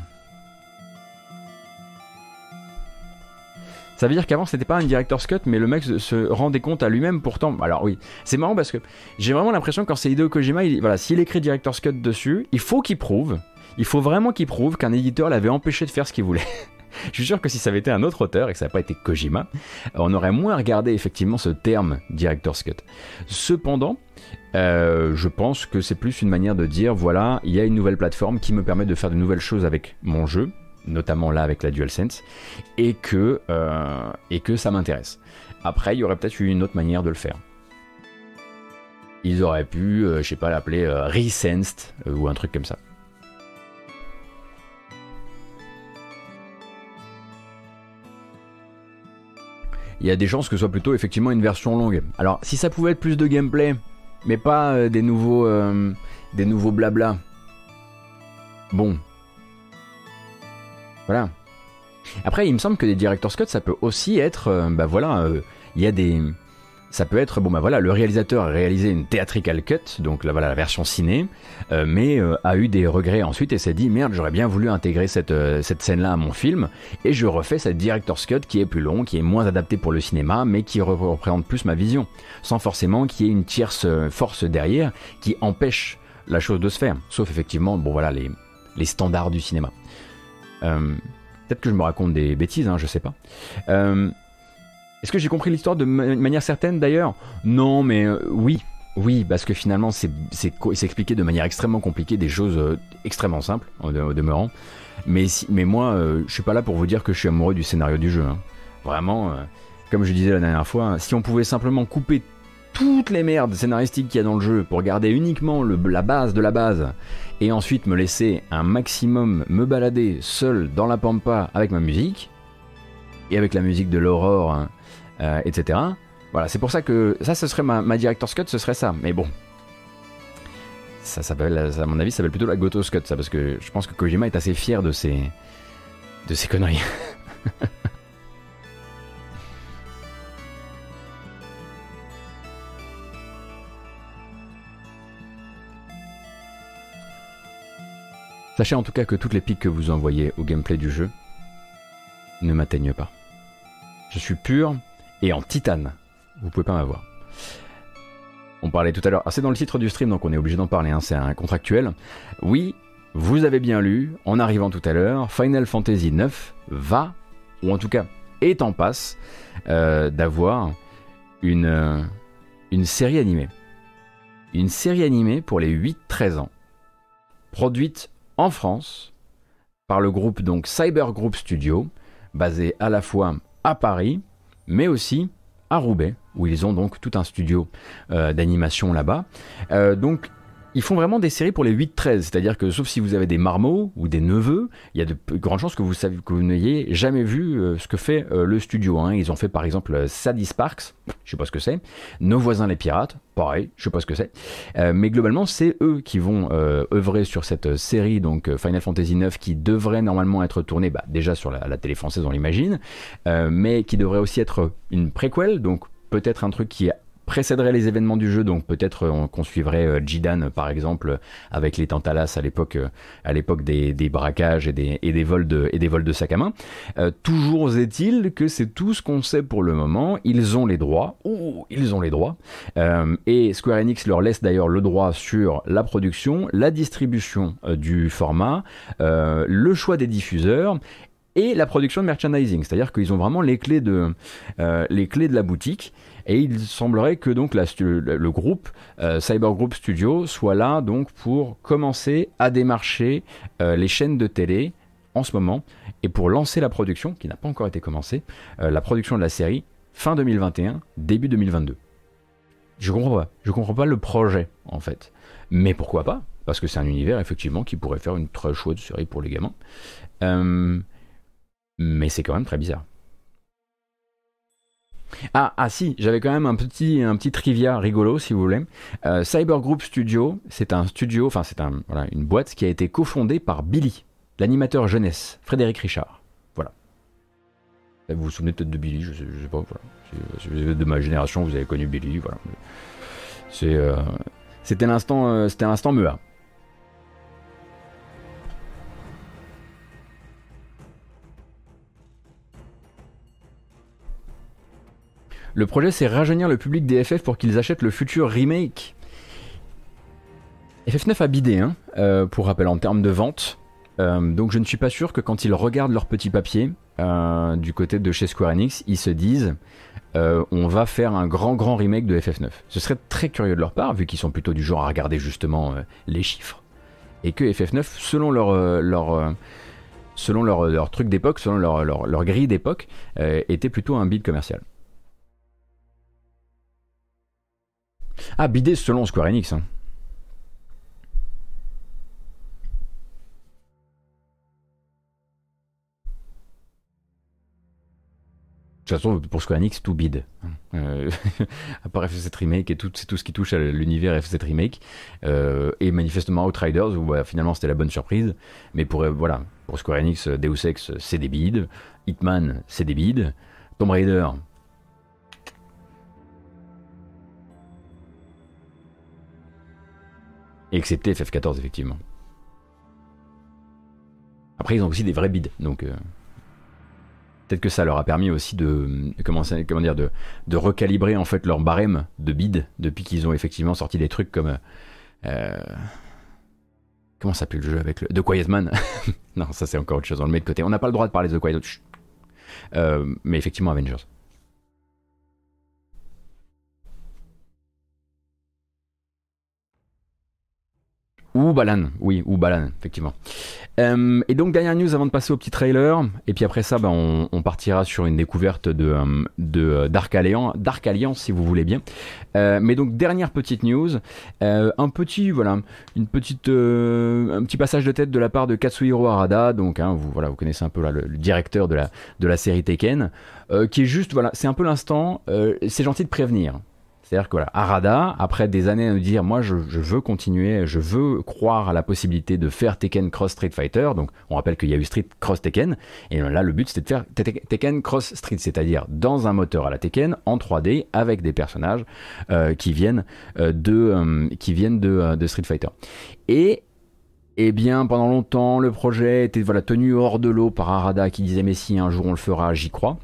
Ça veut dire qu'avant c'était pas un director's cut, mais le mec se rendait compte à lui-même pourtant. Alors oui, c'est marrant parce que j'ai vraiment l'impression que quand c'est Hideo Kojima, il, voilà, s'il écrit director's cut dessus, il faut qu'il prouve, il faut vraiment qu'il prouve qu'un éditeur l'avait empêché de faire ce qu'il voulait. Je suis sûr que si ça avait été un autre auteur et que ça n'avait pas été Kojima, on aurait moins regardé effectivement ce terme director's cut. Cependant, euh, je pense que c'est plus une manière de dire voilà, il y a une nouvelle plateforme qui me permet de faire de nouvelles choses avec mon jeu notamment là avec la DualSense, et que, euh, ça m'intéresse. Après, il y aurait peut-être eu une autre manière de le faire. Ils auraient pu, euh, je sais pas, l'appeler euh, Resensed ou un truc comme ça. Il y a des chances que ce soit plutôt effectivement une version longue. Alors, si ça pouvait être plus de gameplay, mais pas des nouveaux, des nouveaux blabla. Bon, voilà. Après, il me semble que des director's cut, ça peut aussi être, euh, bah voilà, euh, il y a des, ça peut être, bon bah voilà, le réalisateur a réalisé une theatrical cut, donc là voilà la version ciné, euh, mais a eu des regrets ensuite et s'est dit merde, j'aurais bien voulu intégrer cette, cette scène-là à mon film, et je refais cette director's cut qui est plus long, qui est moins adapté pour le cinéma, mais qui représente plus ma vision, sans forcément qu'il y ait une tierce force derrière qui empêche la chose de se faire, sauf effectivement, bon voilà, les, standards du cinéma. Euh, peut-être que je me raconte des bêtises, hein, je sais pas. Euh, est-ce que j'ai compris l'histoire de manière certaine d'ailleurs? Non, mais euh, oui. Oui, parce que finalement, c'est expliqué de manière extrêmement compliquée, des choses extrêmement simples, au, demeurant. Mais, mais moi, je suis pas là pour vous dire que je suis amoureux du scénario du jeu. Hein. Vraiment, comme je disais la dernière fois, si on pouvait simplement couper toutes les merdes scénaristiques qu'il y a dans le jeu pour garder uniquement le, la base de la base et ensuite me laisser un maximum me balader seul dans la pampa avec ma musique, et avec la musique de l'aurore, hein, euh, etc. Voilà, c'est pour ça que ça, ce serait ma, ma director's cut, ce serait ça. Mais bon, ça s'appelle, à mon avis, ça s'appelle plutôt la Goto's cut, ça, parce que je pense que Kojima est assez fier de ses, de ses conneries. Sachez en tout cas que toutes les piques que vous envoyez au gameplay du jeu ne m'atteignent pas. Je suis pur et en titane. Vous pouvez pas m'avoir. On parlait tout à l'heure. Ah, c'est dans le titre du stream, donc on est obligé d'en parler. Hein, c'est un contractuel. Oui, vous avez bien lu, en arrivant tout à l'heure, Final Fantasy IX va, ou en tout cas est en passe, euh, d'avoir une, euh, une série animée. Une série animée pour les 8-13 ans, produite en France par le groupe donc Cyber Group Studio, basé à la fois à Paris, mais aussi à Roubaix, où ils ont donc tout un studio euh, d'animation là-bas. Euh, donc ils font vraiment des séries pour les 8-13, c'est-à-dire que sauf si vous avez des marmots ou des neveux, il y a de grandes chances que vous, n'ayez jamais vu euh, ce que fait le studio. Hein. Ils ont fait par exemple Sadie Sparks, je sais pas ce que c'est, Nos voisins les pirates, pareil, je sais pas ce que c'est, mais globalement c'est eux qui vont œuvrer sur cette série, donc Final Fantasy IX, qui devrait normalement être tournée bah, déjà sur la, la, télé française, on l'imagine, mais qui devrait aussi être une préquelle, donc peut-être un truc qui précéderait les événements du jeu, donc peut-être euh, qu'on suivrait euh, Jidan par exemple avec les Tantalas à l'époque, euh, à des, braquages et des, et des, vols de et des vols de sac à main. toujours est-il que c'est tout ce qu'on sait pour le moment. Ils ont les droits, ou ils ont les droits, et Square Enix leur laisse d'ailleurs le droit sur la production, la distribution du format, le choix des diffuseurs et la production de merchandising, c'est-à-dire qu'ils ont vraiment les clés de, euh, les clés de la boutique. Et il semblerait que donc le, groupe euh, Cyber Group Studio soit là donc pour commencer à démarcher euh, les chaînes de télé en ce moment et pour lancer la production, qui n'a pas encore été commencée, la production de la série fin 2021, début 2022. Je comprends pas. Je comprends pas le projet en fait. Mais pourquoi pas? Parce que c'est un univers effectivement qui pourrait faire une très chouette série pour les gamins. Euh, mais c'est quand même très bizarre. Ah, ah si, j'avais quand même un petit, un petit trivia rigolo si vous voulez. Euh, Cyber Group Studio, c'est un studio, enfin c'est une boîte qui a été cofondée par Billy, l'animateur jeunesse, Frédéric Richard. Voilà. Vous vous souvenez peut-être de Billy, je sais, sais pas. Voilà. Si vous êtes de ma génération, vous avez connu Billy, voilà. Euh, c'était l'instant, euh, c'était l'instant Mea. Le projet, c'est rajeunir le public des FF pour qu'ils achètent le futur remake. FF9 a bidé, hein, euh, pour rappel, en termes de vente. Euh, donc je ne suis pas sûr que quand ils regardent leur petit papier euh, du côté de chez Square Enix, ils se disent on va faire un grand grand remake de FF9. Ce serait très curieux de leur part, vu qu'ils sont plutôt du genre à regarder justement les chiffres. Et que FF9, selon leur, leur, selon leur, truc d'époque, selon leur, leur, leur grille d'époque, était plutôt un bid commercial. Ah, bidé selon Square Enix. Hein. De toute façon, pour Square Enix, tout bide. Euh, à part FF7 Remake et tout, c'est tout ce qui touche à l'univers FF7 Remake. Euh, et manifestement Outriders, où bah, finalement c'était la bonne surprise. Mais pour, euh, voilà, pour Square Enix, Deus Ex, c'est des bides. Hitman, c'est des bides. Tomb Raider, Excepté FF14, effectivement. Après, ils ont aussi des vrais bids, donc euh, peut-être que ça leur a permis aussi de dire de, recalibrer en fait leur barème de bids depuis qu'ils ont effectivement sorti des trucs comme euh, comment s'appelle le jeu avec le The Quiet Man? Non, ça c'est encore autre chose. On le met de côté. On n'a pas le droit de parler de The Quiet. Euh, mais effectivement, Avengers. Ou Balan, oui, ou Balan, effectivement. Euh, et donc, dernière news avant de passer au petit trailer. Et puis après ça, bah, on, partira sur une découverte de, euh, de Dark, Alliance, Dark Alliance, si vous voulez bien. Euh, mais donc, dernière petite news. un petit, voilà, une petite, un petit passage de tête de la part de Katsuhiro Arada. Donc, hein, vous, voilà, vous connaissez un peu là, le, directeur de la, de la série Tekken. qui est juste, voilà, c'est un peu l'instant. c'est gentil de prévenir. C'est-à-dire que voilà, Arada, après des années à nous dire, moi je, veux continuer, je veux croire à la possibilité de faire Tekken Cross Street Fighter, donc on rappelle qu'il y a eu Street Cross Tekken, et là le but c'était de faire Tekken Cross Street, c'est-à-dire dans un moteur à la Tekken, en 3D, avec des personnages euh, qui viennent, euh, de, euh, qui viennent de, de, Street Fighter. Et eh bien, pendant longtemps, le projet était voilà, tenu hors de l'eau par Arada qui disait mais si un jour on le fera, j'y crois.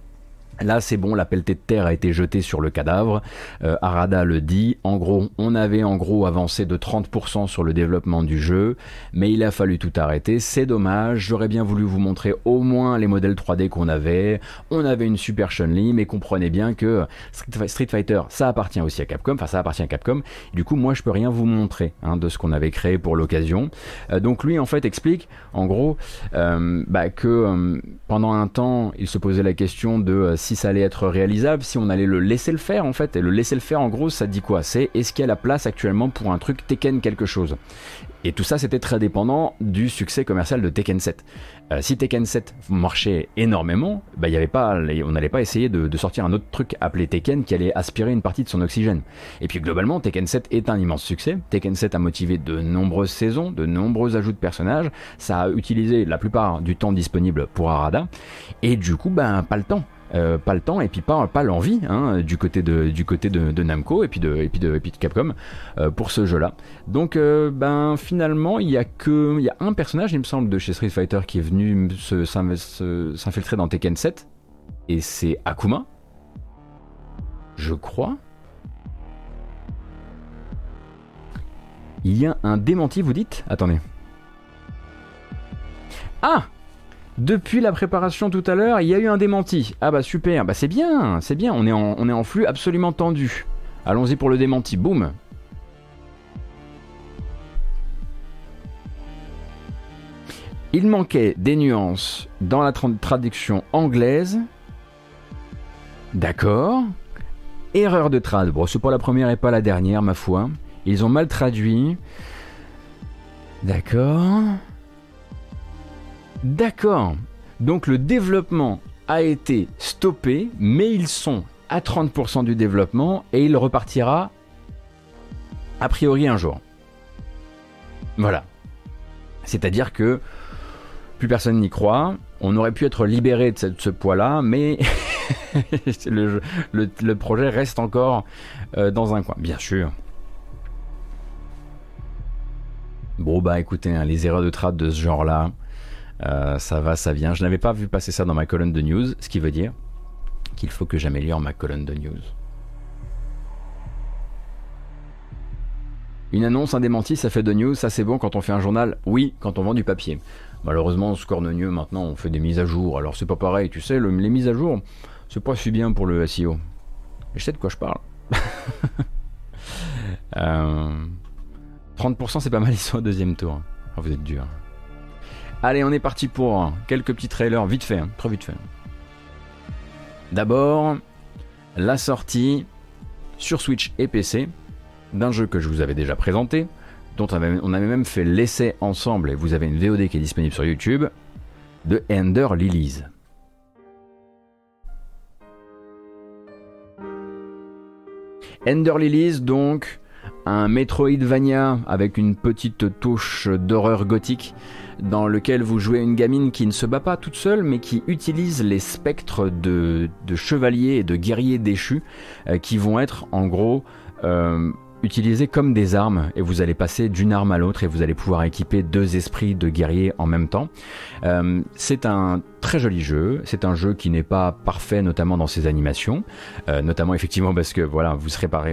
Là, c'est bon, la pelletée de terre a été jetée sur le cadavre. Euh, Arada le dit. En gros, on avait en gros avancé de 30% sur le développement du jeu, mais il a fallu tout arrêter. C'est dommage. J'aurais bien voulu vous montrer au moins les modèles 3D qu'on avait. On avait une super Chun-Li, mais comprenez bien que Street Fighter, ça appartient aussi à Capcom. Enfin, ça appartient à Capcom. Du coup, moi, je peux rien vous montrer hein, de ce qu'on avait créé pour l'occasion. Euh, donc, lui, en fait, explique, en gros, euh, bah, que pendant un temps, il se posait la question de si ça allait être réalisable, si on allait le laisser le faire en fait. Et le laisser le faire en gros, ça dit quoi? C'est est-ce qu'il y a la place actuellement pour un truc Tekken quelque chose? Et tout ça, c'était très dépendant du succès commercial de Tekken 7. Euh, si Tekken 7 marchait énormément, bah, y avait pas, on n'allait pas essayer de, sortir un autre truc appelé Tekken qui allait aspirer une partie de son oxygène. Et puis globalement, Tekken 7 est un immense succès. Tekken 7 a motivé de nombreuses saisons, de nombreux ajouts de personnages. Ça a utilisé la plupart du temps disponible pour Arada. Et du coup, ben, pas le temps. Euh, pas le temps et puis pas, pas l'envie hein, du côté, de, du côté de, Namco et puis de, et puis de, et puis de Capcom euh, pour ce jeu là. Donc euh, ben finalement il y a il y a un personnage il me semble de chez Street Fighter qui est venu s'infiltrer dans Tekken 7 et c'est Akuma. Je crois. Il y a un démenti vous dites? Attendez. Ah depuis la préparation tout à l'heure, il y a eu un démenti. Ah bah super, bah c'est bien, c'est bien, on est, en, flux absolument tendu. Allons-y pour le démenti, boum. Il manquait des nuances dans la traduction anglaise. D'accord. Erreur de trad. Bon, c'est pas la première et pas la dernière, ma foi. Ils ont mal traduit. D'accord. D'accord. Donc le développement a été stoppé, mais ils sont à 30% du développement et il repartira a priori un jour. Voilà. C'est-à-dire que plus personne n'y croit. On aurait pu être libéré de ce, poids-là, mais le, projet reste encore euh, dans un coin, bien sûr. Bon bah écoutez, hein, les erreurs de trade de ce genre-là, euh, ça va, ça vient. Je n'avais pas vu passer ça dans ma colonne de news, ce qui veut dire qu'il faut que j'améliore ma colonne de news. Une annonce, un démenti, ça fait de news, ça c'est bon quand on fait un journal, oui, quand on vend du papier. Malheureusement, ce cornegneux, maintenant, on fait des mises à jour. Alors c'est pas pareil, tu sais, les mises à jour, c'est pas si bien pour le SEO. Je sais de quoi je parle. 30% euh, c'est pas mal, ils au deuxième tour. Oh, vous êtes dur. Allez, on est parti pour quelques petits trailers, vite fait, hein, très vite fait. D'abord, la sortie sur Switch et PC d'un jeu que je vous avais déjà présenté, dont on avait, même fait l'essai ensemble, et vous avez une VOD qui est disponible sur YouTube, de Ender Lilies. Ender Lilies, donc, un Metroidvania avec une petite touche d'horreur gothique dans lequel vous jouez une gamine qui ne se bat pas toute seule, mais qui utilise les spectres de, chevaliers et de guerriers déchus, euh, qui vont être en gros euh, utilisés comme des armes, et vous allez passer d'une arme à l'autre, et vous allez pouvoir équiper deux esprits de guerriers en même temps. Euh, c'est un très joli jeu, c'est un jeu qui n'est pas parfait, notamment dans ses animations, notamment effectivement parce que voilà, vous serez par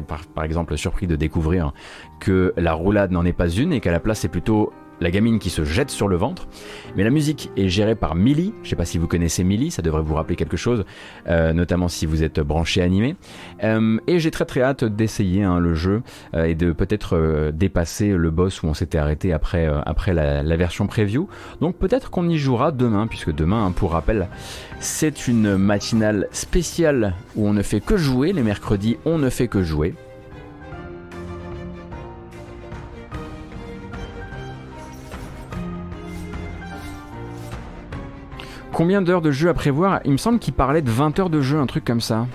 exemple surpris de découvrir que la roulade n'en est pas une, et qu'à la place c'est plutôt la gamine qui se jette sur le ventre. Mais la musique est gérée par Millie. Je sais pas si vous connaissez Millie, ça devrait vous rappeler quelque chose, euh, notamment si vous êtes branché animé. Euh, et j'ai très très hâte d'essayer hein, le jeu euh, et de peut-être dépasser le boss où on s'était arrêté après, la, version preview. Donc peut-être qu'on y jouera demain, puisque demain, hein, pour rappel, c'est une matinale spéciale où on ne fait que jouer. Les mercredis, on ne fait que jouer. Combien d'heures de jeu à prévoir? Il me semble qu'il parlait de 20 heures de jeu, un truc comme ça.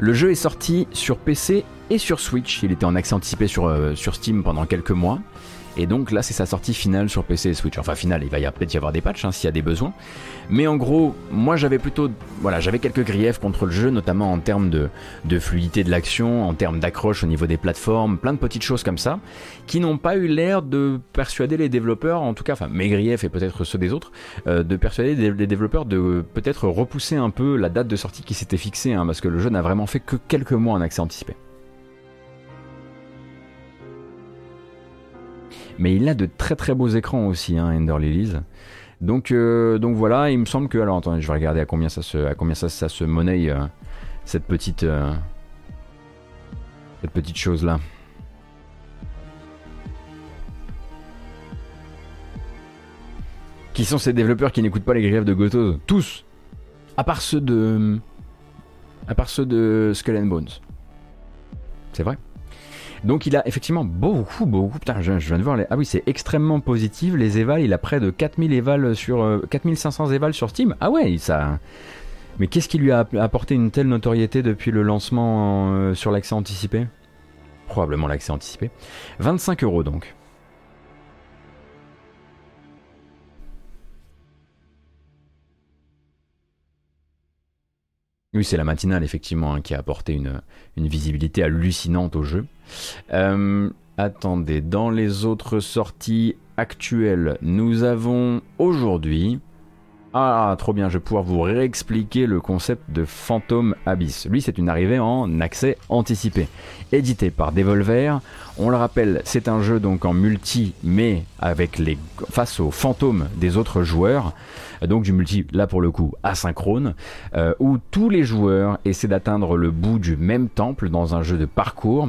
Le jeu est sorti sur PC et sur Switch. Il était en accès anticipé sur, euh, sur Steam pendant quelques mois. Et donc là, c'est sa sortie finale sur PC et Switch. Enfin, finale, il va peut-être y avoir des patchs hein, s'il y a des besoins. Mais en gros, moi j'avais plutôt. Voilà, j'avais quelques griefs contre le jeu, notamment en termes de, de fluidité de l'action, en termes d'accroche au niveau des plateformes, plein de petites choses comme ça, qui n'ont pas eu l'air de persuader les développeurs, en tout cas, enfin mes griefs et peut-être ceux des autres, euh, de persuader les développeurs de peut-être repousser un peu la date de sortie qui s'était fixée, hein, parce que le jeu n'a vraiment fait que quelques mois en accès anticipé. Mais il a de très très beaux écrans aussi, hein, Ender Lilies. Donc, euh, donc voilà, il me semble que. Alors attendez, je vais regarder à combien ça se, à monnaie euh, cette petite. Euh, cette petite chose là. Qui sont ces développeurs qui n'écoutent pas les griefs de Gotos? Tous À part ceux de. À part ceux de Skull and Bones. C'est vrai? Donc il a effectivement beaucoup, beaucoup. Putain, je, viens de voir les. Ah oui, c'est extrêmement positif. Les évals, il a près de 4000 évals sur. 4500 euh, évals sur Steam. Ah ouais, ça. Mais qu'est-ce qui lui a apporté une telle notoriété depuis le lancement euh, sur l'accès anticipé? Probablement l'accès anticipé. 25 euros donc. C'est la matinale, effectivement, hein, qui a apporté une, visibilité hallucinante au jeu. Euh, attendez, dans les autres sorties actuelles, nous avons aujourd'hui ah, trop bien, je vais pouvoir vous réexpliquer le concept de Phantom Abyss. Lui, c'est une arrivée en accès anticipé. Édité par Devolver, on le rappelle, c'est un jeu donc en multi, mais avec les face aux fantômes des autres joueurs. Donc du multi, là pour le coup, asynchrone, euh, où tous les joueurs essaient d'atteindre le bout du même temple dans un jeu de parcours.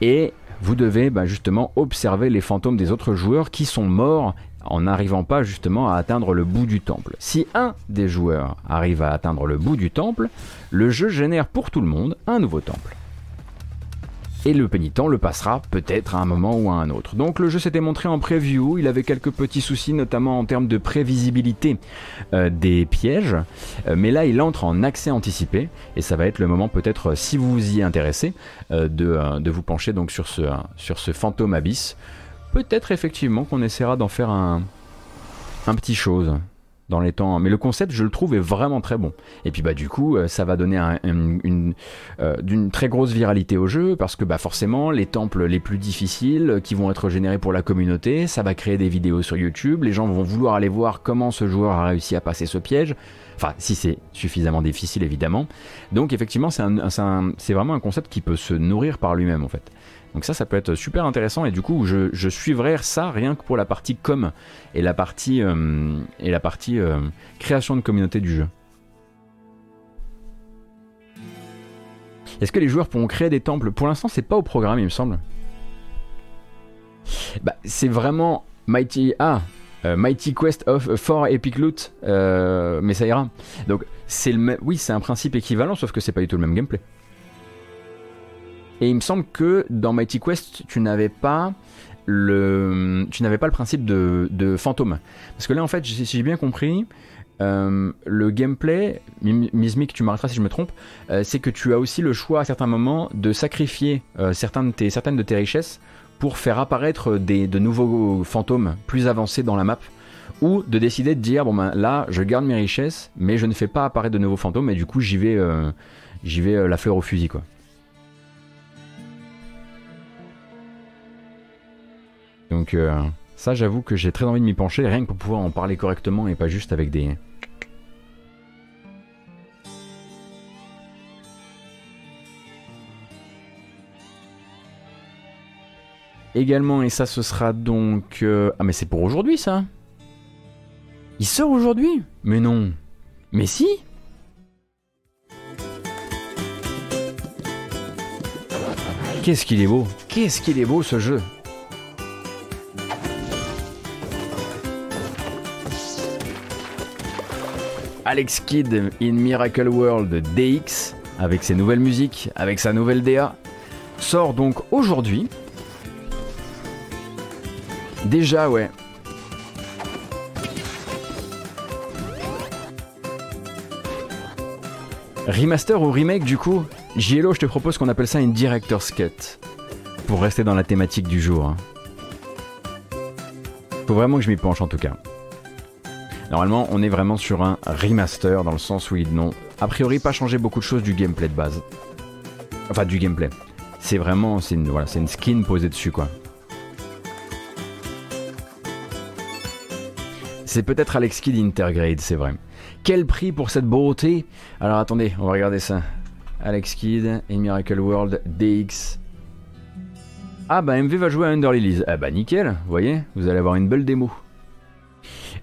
Et vous devez bah, justement observer les fantômes des autres joueurs qui sont morts en n'arrivant pas justement à atteindre le bout du temple. Si un des joueurs arrive à atteindre le bout du temple, le jeu génère pour tout le monde un nouveau temple. Et le pénitent le passera peut-être à un moment ou à un autre. Donc le jeu s'était montré en preview, il avait quelques petits soucis notamment en termes de prévisibilité euh, des pièges, euh, mais là il entre en accès anticipé. Et ça va être le moment peut-être si vous vous y intéressez euh, de, vous pencher sur ce, fantôme abyss. Peut-être effectivement qu'on essaiera d'en faire un petit chose dans les temps. Mais le concept, je le trouve, est vraiment très bon. Et puis bah du coup, euh, ça va donner une, euh, très grosse viralité au jeu parce que bah forcément, les temples les plus difficiles qui vont être générés pour la communauté, ça va créer des vidéos sur YouTube. Les gens vont vouloir aller voir comment ce joueur a réussi à passer ce piège. Enfin, si c'est suffisamment difficile, évidemment. Donc effectivement, c'est, c'est vraiment un concept qui peut se nourrir par lui-même en fait. Donc ça, ça peut être super intéressant et du coup, je, suivrai ça rien que pour la partie com et la partie, euh, et la partie euh, création de communauté du jeu. Est-ce que les joueurs pourront créer des temples? Pour l'instant, c'est pas au programme, il me semble. Bah, c'est vraiment Mighty ah euh, Mighty Quest of for Epic Loot, mais ça ira. Donc c'est le oui, c'est un principe équivalent, sauf que c'est pas du tout le même gameplay. Et il me semble que dans Mighty Quest, tu n'avais pas le, tu n'avais pas le principe de, de, fantôme. Parce que là, en fait, si j'ai bien compris, euh, le gameplay, Mizmic, tu m'arrêteras si je me trompe, euh, c'est que tu as aussi le choix à certains moments de sacrifier euh, certaines de tes richesses pour faire apparaître des, de nouveaux fantômes plus avancés dans la map. Ou de décider de dire, bon ben là, je garde mes richesses, mais je ne fais pas apparaître de nouveaux fantômes, et du coup, j'y vais, j'y vais la fleur au fusil, quoi. Donc euh, ça, j'avoue que j'ai très envie de m'y pencher, rien que pour pouvoir en parler correctement et pas juste avec des... également, et ça ce sera donc... euh, Ah mais c'est pour aujourd'hui ça. Il sort aujourd'hui? Mais non. Mais si! Qu'est-ce qu'il est beau. Qu'est-ce qu'il est beau ce jeu Alex Kidd in Miracle World DX, avec ses nouvelles musiques, avec sa nouvelle DA, sort donc aujourd'hui. Déjà, ouais. Remaster ou remake, du coup? JLO, je te propose qu'on appelle ça une Director's Cut. Pour rester dans la thématique du jour. hein. Faut vraiment que je m'y penche en tout cas. Normalement, on est vraiment sur un remaster dans le sens où ils n'ont a priori pas changé beaucoup de choses du gameplay de base. Enfin, du gameplay. C'est vraiment, c'est une, voilà, une skin posée dessus quoi. C'est peut-être Alex Kidd Intergrade, c'est vrai. Quel prix pour cette beauté? Alors attendez, on va regarder ça. Alex Kidd et Miracle World DX. Ah bah MV va jouer à Under Lilies. Ah bah nickel, vous voyez, vous allez avoir une belle démo.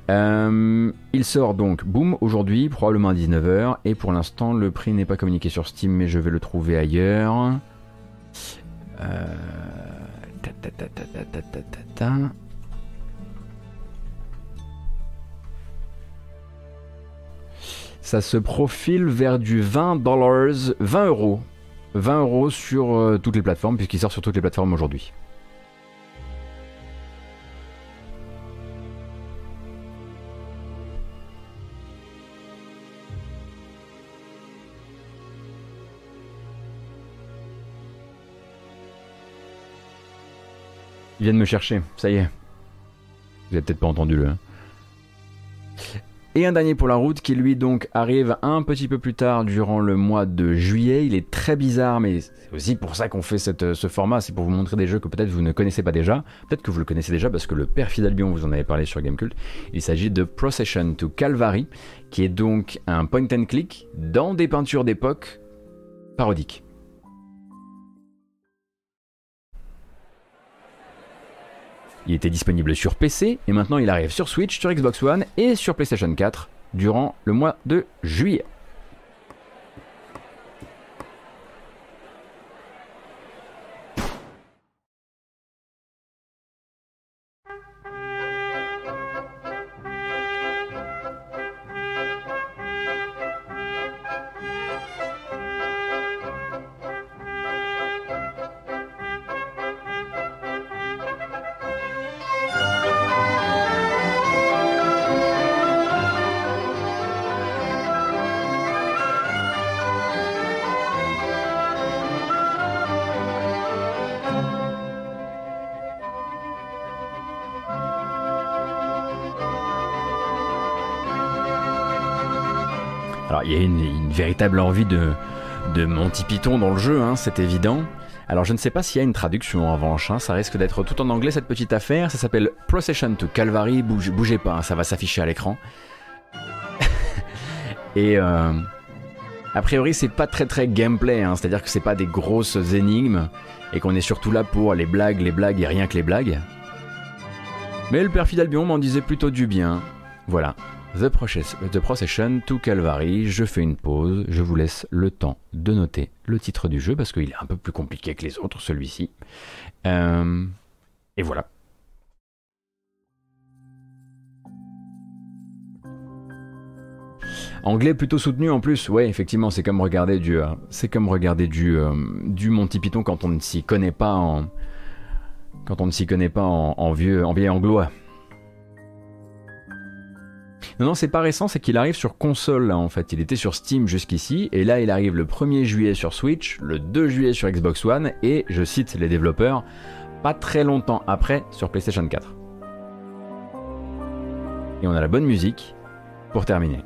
Euh, il sort donc, boum, aujourd'hui, probablement à 19h. Et pour l'instant, le prix n'est pas communiqué sur Steam, mais je vais le trouver ailleurs. Ça se profile vers du 20 dollars, 20 euros. 20 euros sur euh, toutes les plateformes, puisqu'il sort sur toutes les plateformes aujourd'hui. Ils viennent me chercher, ça y est. Vous avez peut-être pas entendu le. Et un dernier pour la route qui lui donc arrive un petit peu plus tard durant le mois de juillet. Il est très bizarre, mais c'est aussi pour ça qu'on fait cette- ce format. C'est pour vous montrer des jeux que peut-être vous ne connaissez pas déjà. Peut-être que vous le connaissez déjà parce que le père Fidalbion vous en avait parlé sur Gamecult. Il s'agit de Procession to Calvary, qui est donc un point and click dans des peintures d'époque parodiques. Il était disponible sur PC et maintenant il arrive sur Switch, sur Xbox One et sur PlayStation 4 durant le mois de juillet. Une, véritable envie de, de Monty Python dans le jeu, hein, c'est évident. Alors je ne sais pas s'il y a une traduction en revanche, hein, ça risque d'être tout en anglais cette petite affaire, ça s'appelle Procession to Calvary, Bouge- bougez pas, hein, ça va s'afficher à l'écran. Et euh, a priori c'est pas très très gameplay, c'est-à-dire que c'est pas des grosses énigmes et qu'on est surtout là pour les blagues, les blagues et rien que les blagues. Mais le père Fidalbion m'en disait plutôt du bien. Voilà, The, Process- The Procession to Calvary, je fais une pause, je vous laisse le temps de noter le titre du jeu parce qu'il est un peu plus compliqué que les autres, celui-ci. Euh, et voilà. Anglais plutôt soutenu en plus, ouais, effectivement, c'est comme regarder du, euh, c'est comme regarder du, euh, du Monty Python quand on ne s'y connaît pas en, quand on ne s'y connaît pas en, en vieux, en vieil anglois. Non, non, c'est pas récent, c'est qu'il arrive sur console là en fait. Il était sur Steam jusqu'ici, et là il arrive le 1er juillet sur Switch, le 2 juillet sur Xbox One, et je cite les développeurs, pas très longtemps après sur PlayStation 4. Et on a la bonne musique pour terminer.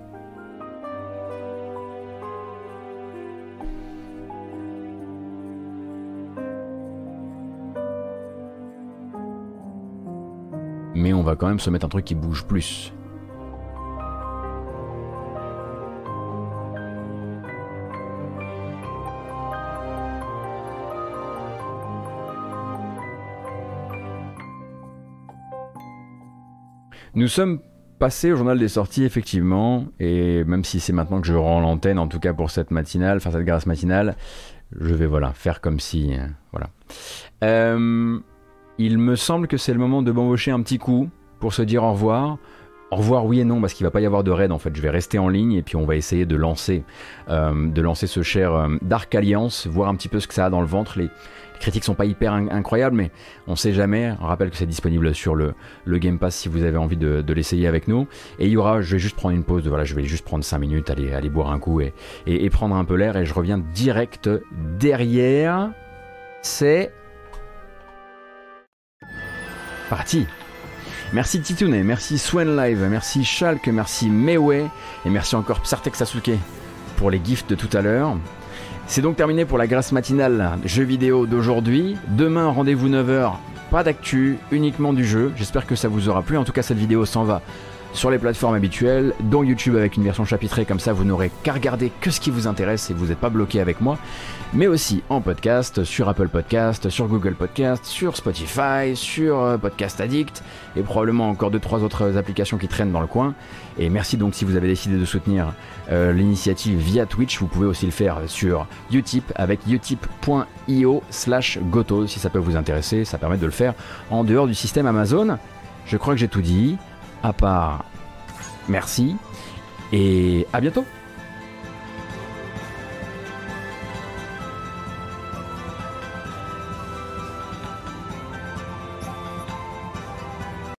Mais on va quand même se mettre un truc qui bouge plus. Nous sommes passés au journal des sorties, effectivement, et même si c'est maintenant que je rends l'antenne, en tout cas pour cette matinale, enfin cette grâce matinale, je vais voilà faire comme si, euh, voilà. Euh, il me semble que c'est le moment de m'embaucher un petit coup pour se dire au revoir. Au revoir, oui et non, parce qu'il va pas y avoir de raid en fait. Je vais rester en ligne et puis on va essayer de lancer, euh, de lancer ce cher euh, Dark Alliance, voir un petit peu ce que ça a dans le ventre. Les, les critiques sont pas hyper in- incroyables, mais on sait jamais. On rappelle que c'est disponible sur le, Game Pass si vous avez envie de, l'essayer avec nous. Et il y aura, je vais juste prendre une pause. De, voilà, je vais juste prendre 5 minutes, aller, boire un coup et prendre un peu l'air. Et je reviens direct derrière. C'est parti. Merci Titounet, merci Swen Live, merci Schalke, merci Meway et merci encore Psartek Sasuke pour les gifts de tout à l'heure. C'est donc terminé pour la grâce matinale jeux vidéo d'aujourd'hui. Demain, rendez-vous 9h, pas d'actu, uniquement du jeu. J'espère que ça vous aura plu. En tout cas, cette vidéo s'en va sur les plateformes habituelles, dont YouTube avec une version chapitrée, comme ça vous n'aurez qu'à regarder que ce qui vous intéresse et vous n'êtes pas bloqué avec moi, mais aussi en podcast, sur Apple Podcast, sur Google Podcast, sur Spotify, sur euh, Podcast Addict, et probablement encore deux trois autres applications qui traînent dans le coin. Et merci donc si vous avez décidé de soutenir euh, l'initiative via Twitch, vous pouvez aussi le faire sur Utip avec utip.io slash goto si ça peut vous intéresser, ça permet de le faire en dehors du système Amazon. Je crois que j'ai tout dit, à part merci, et à bientôt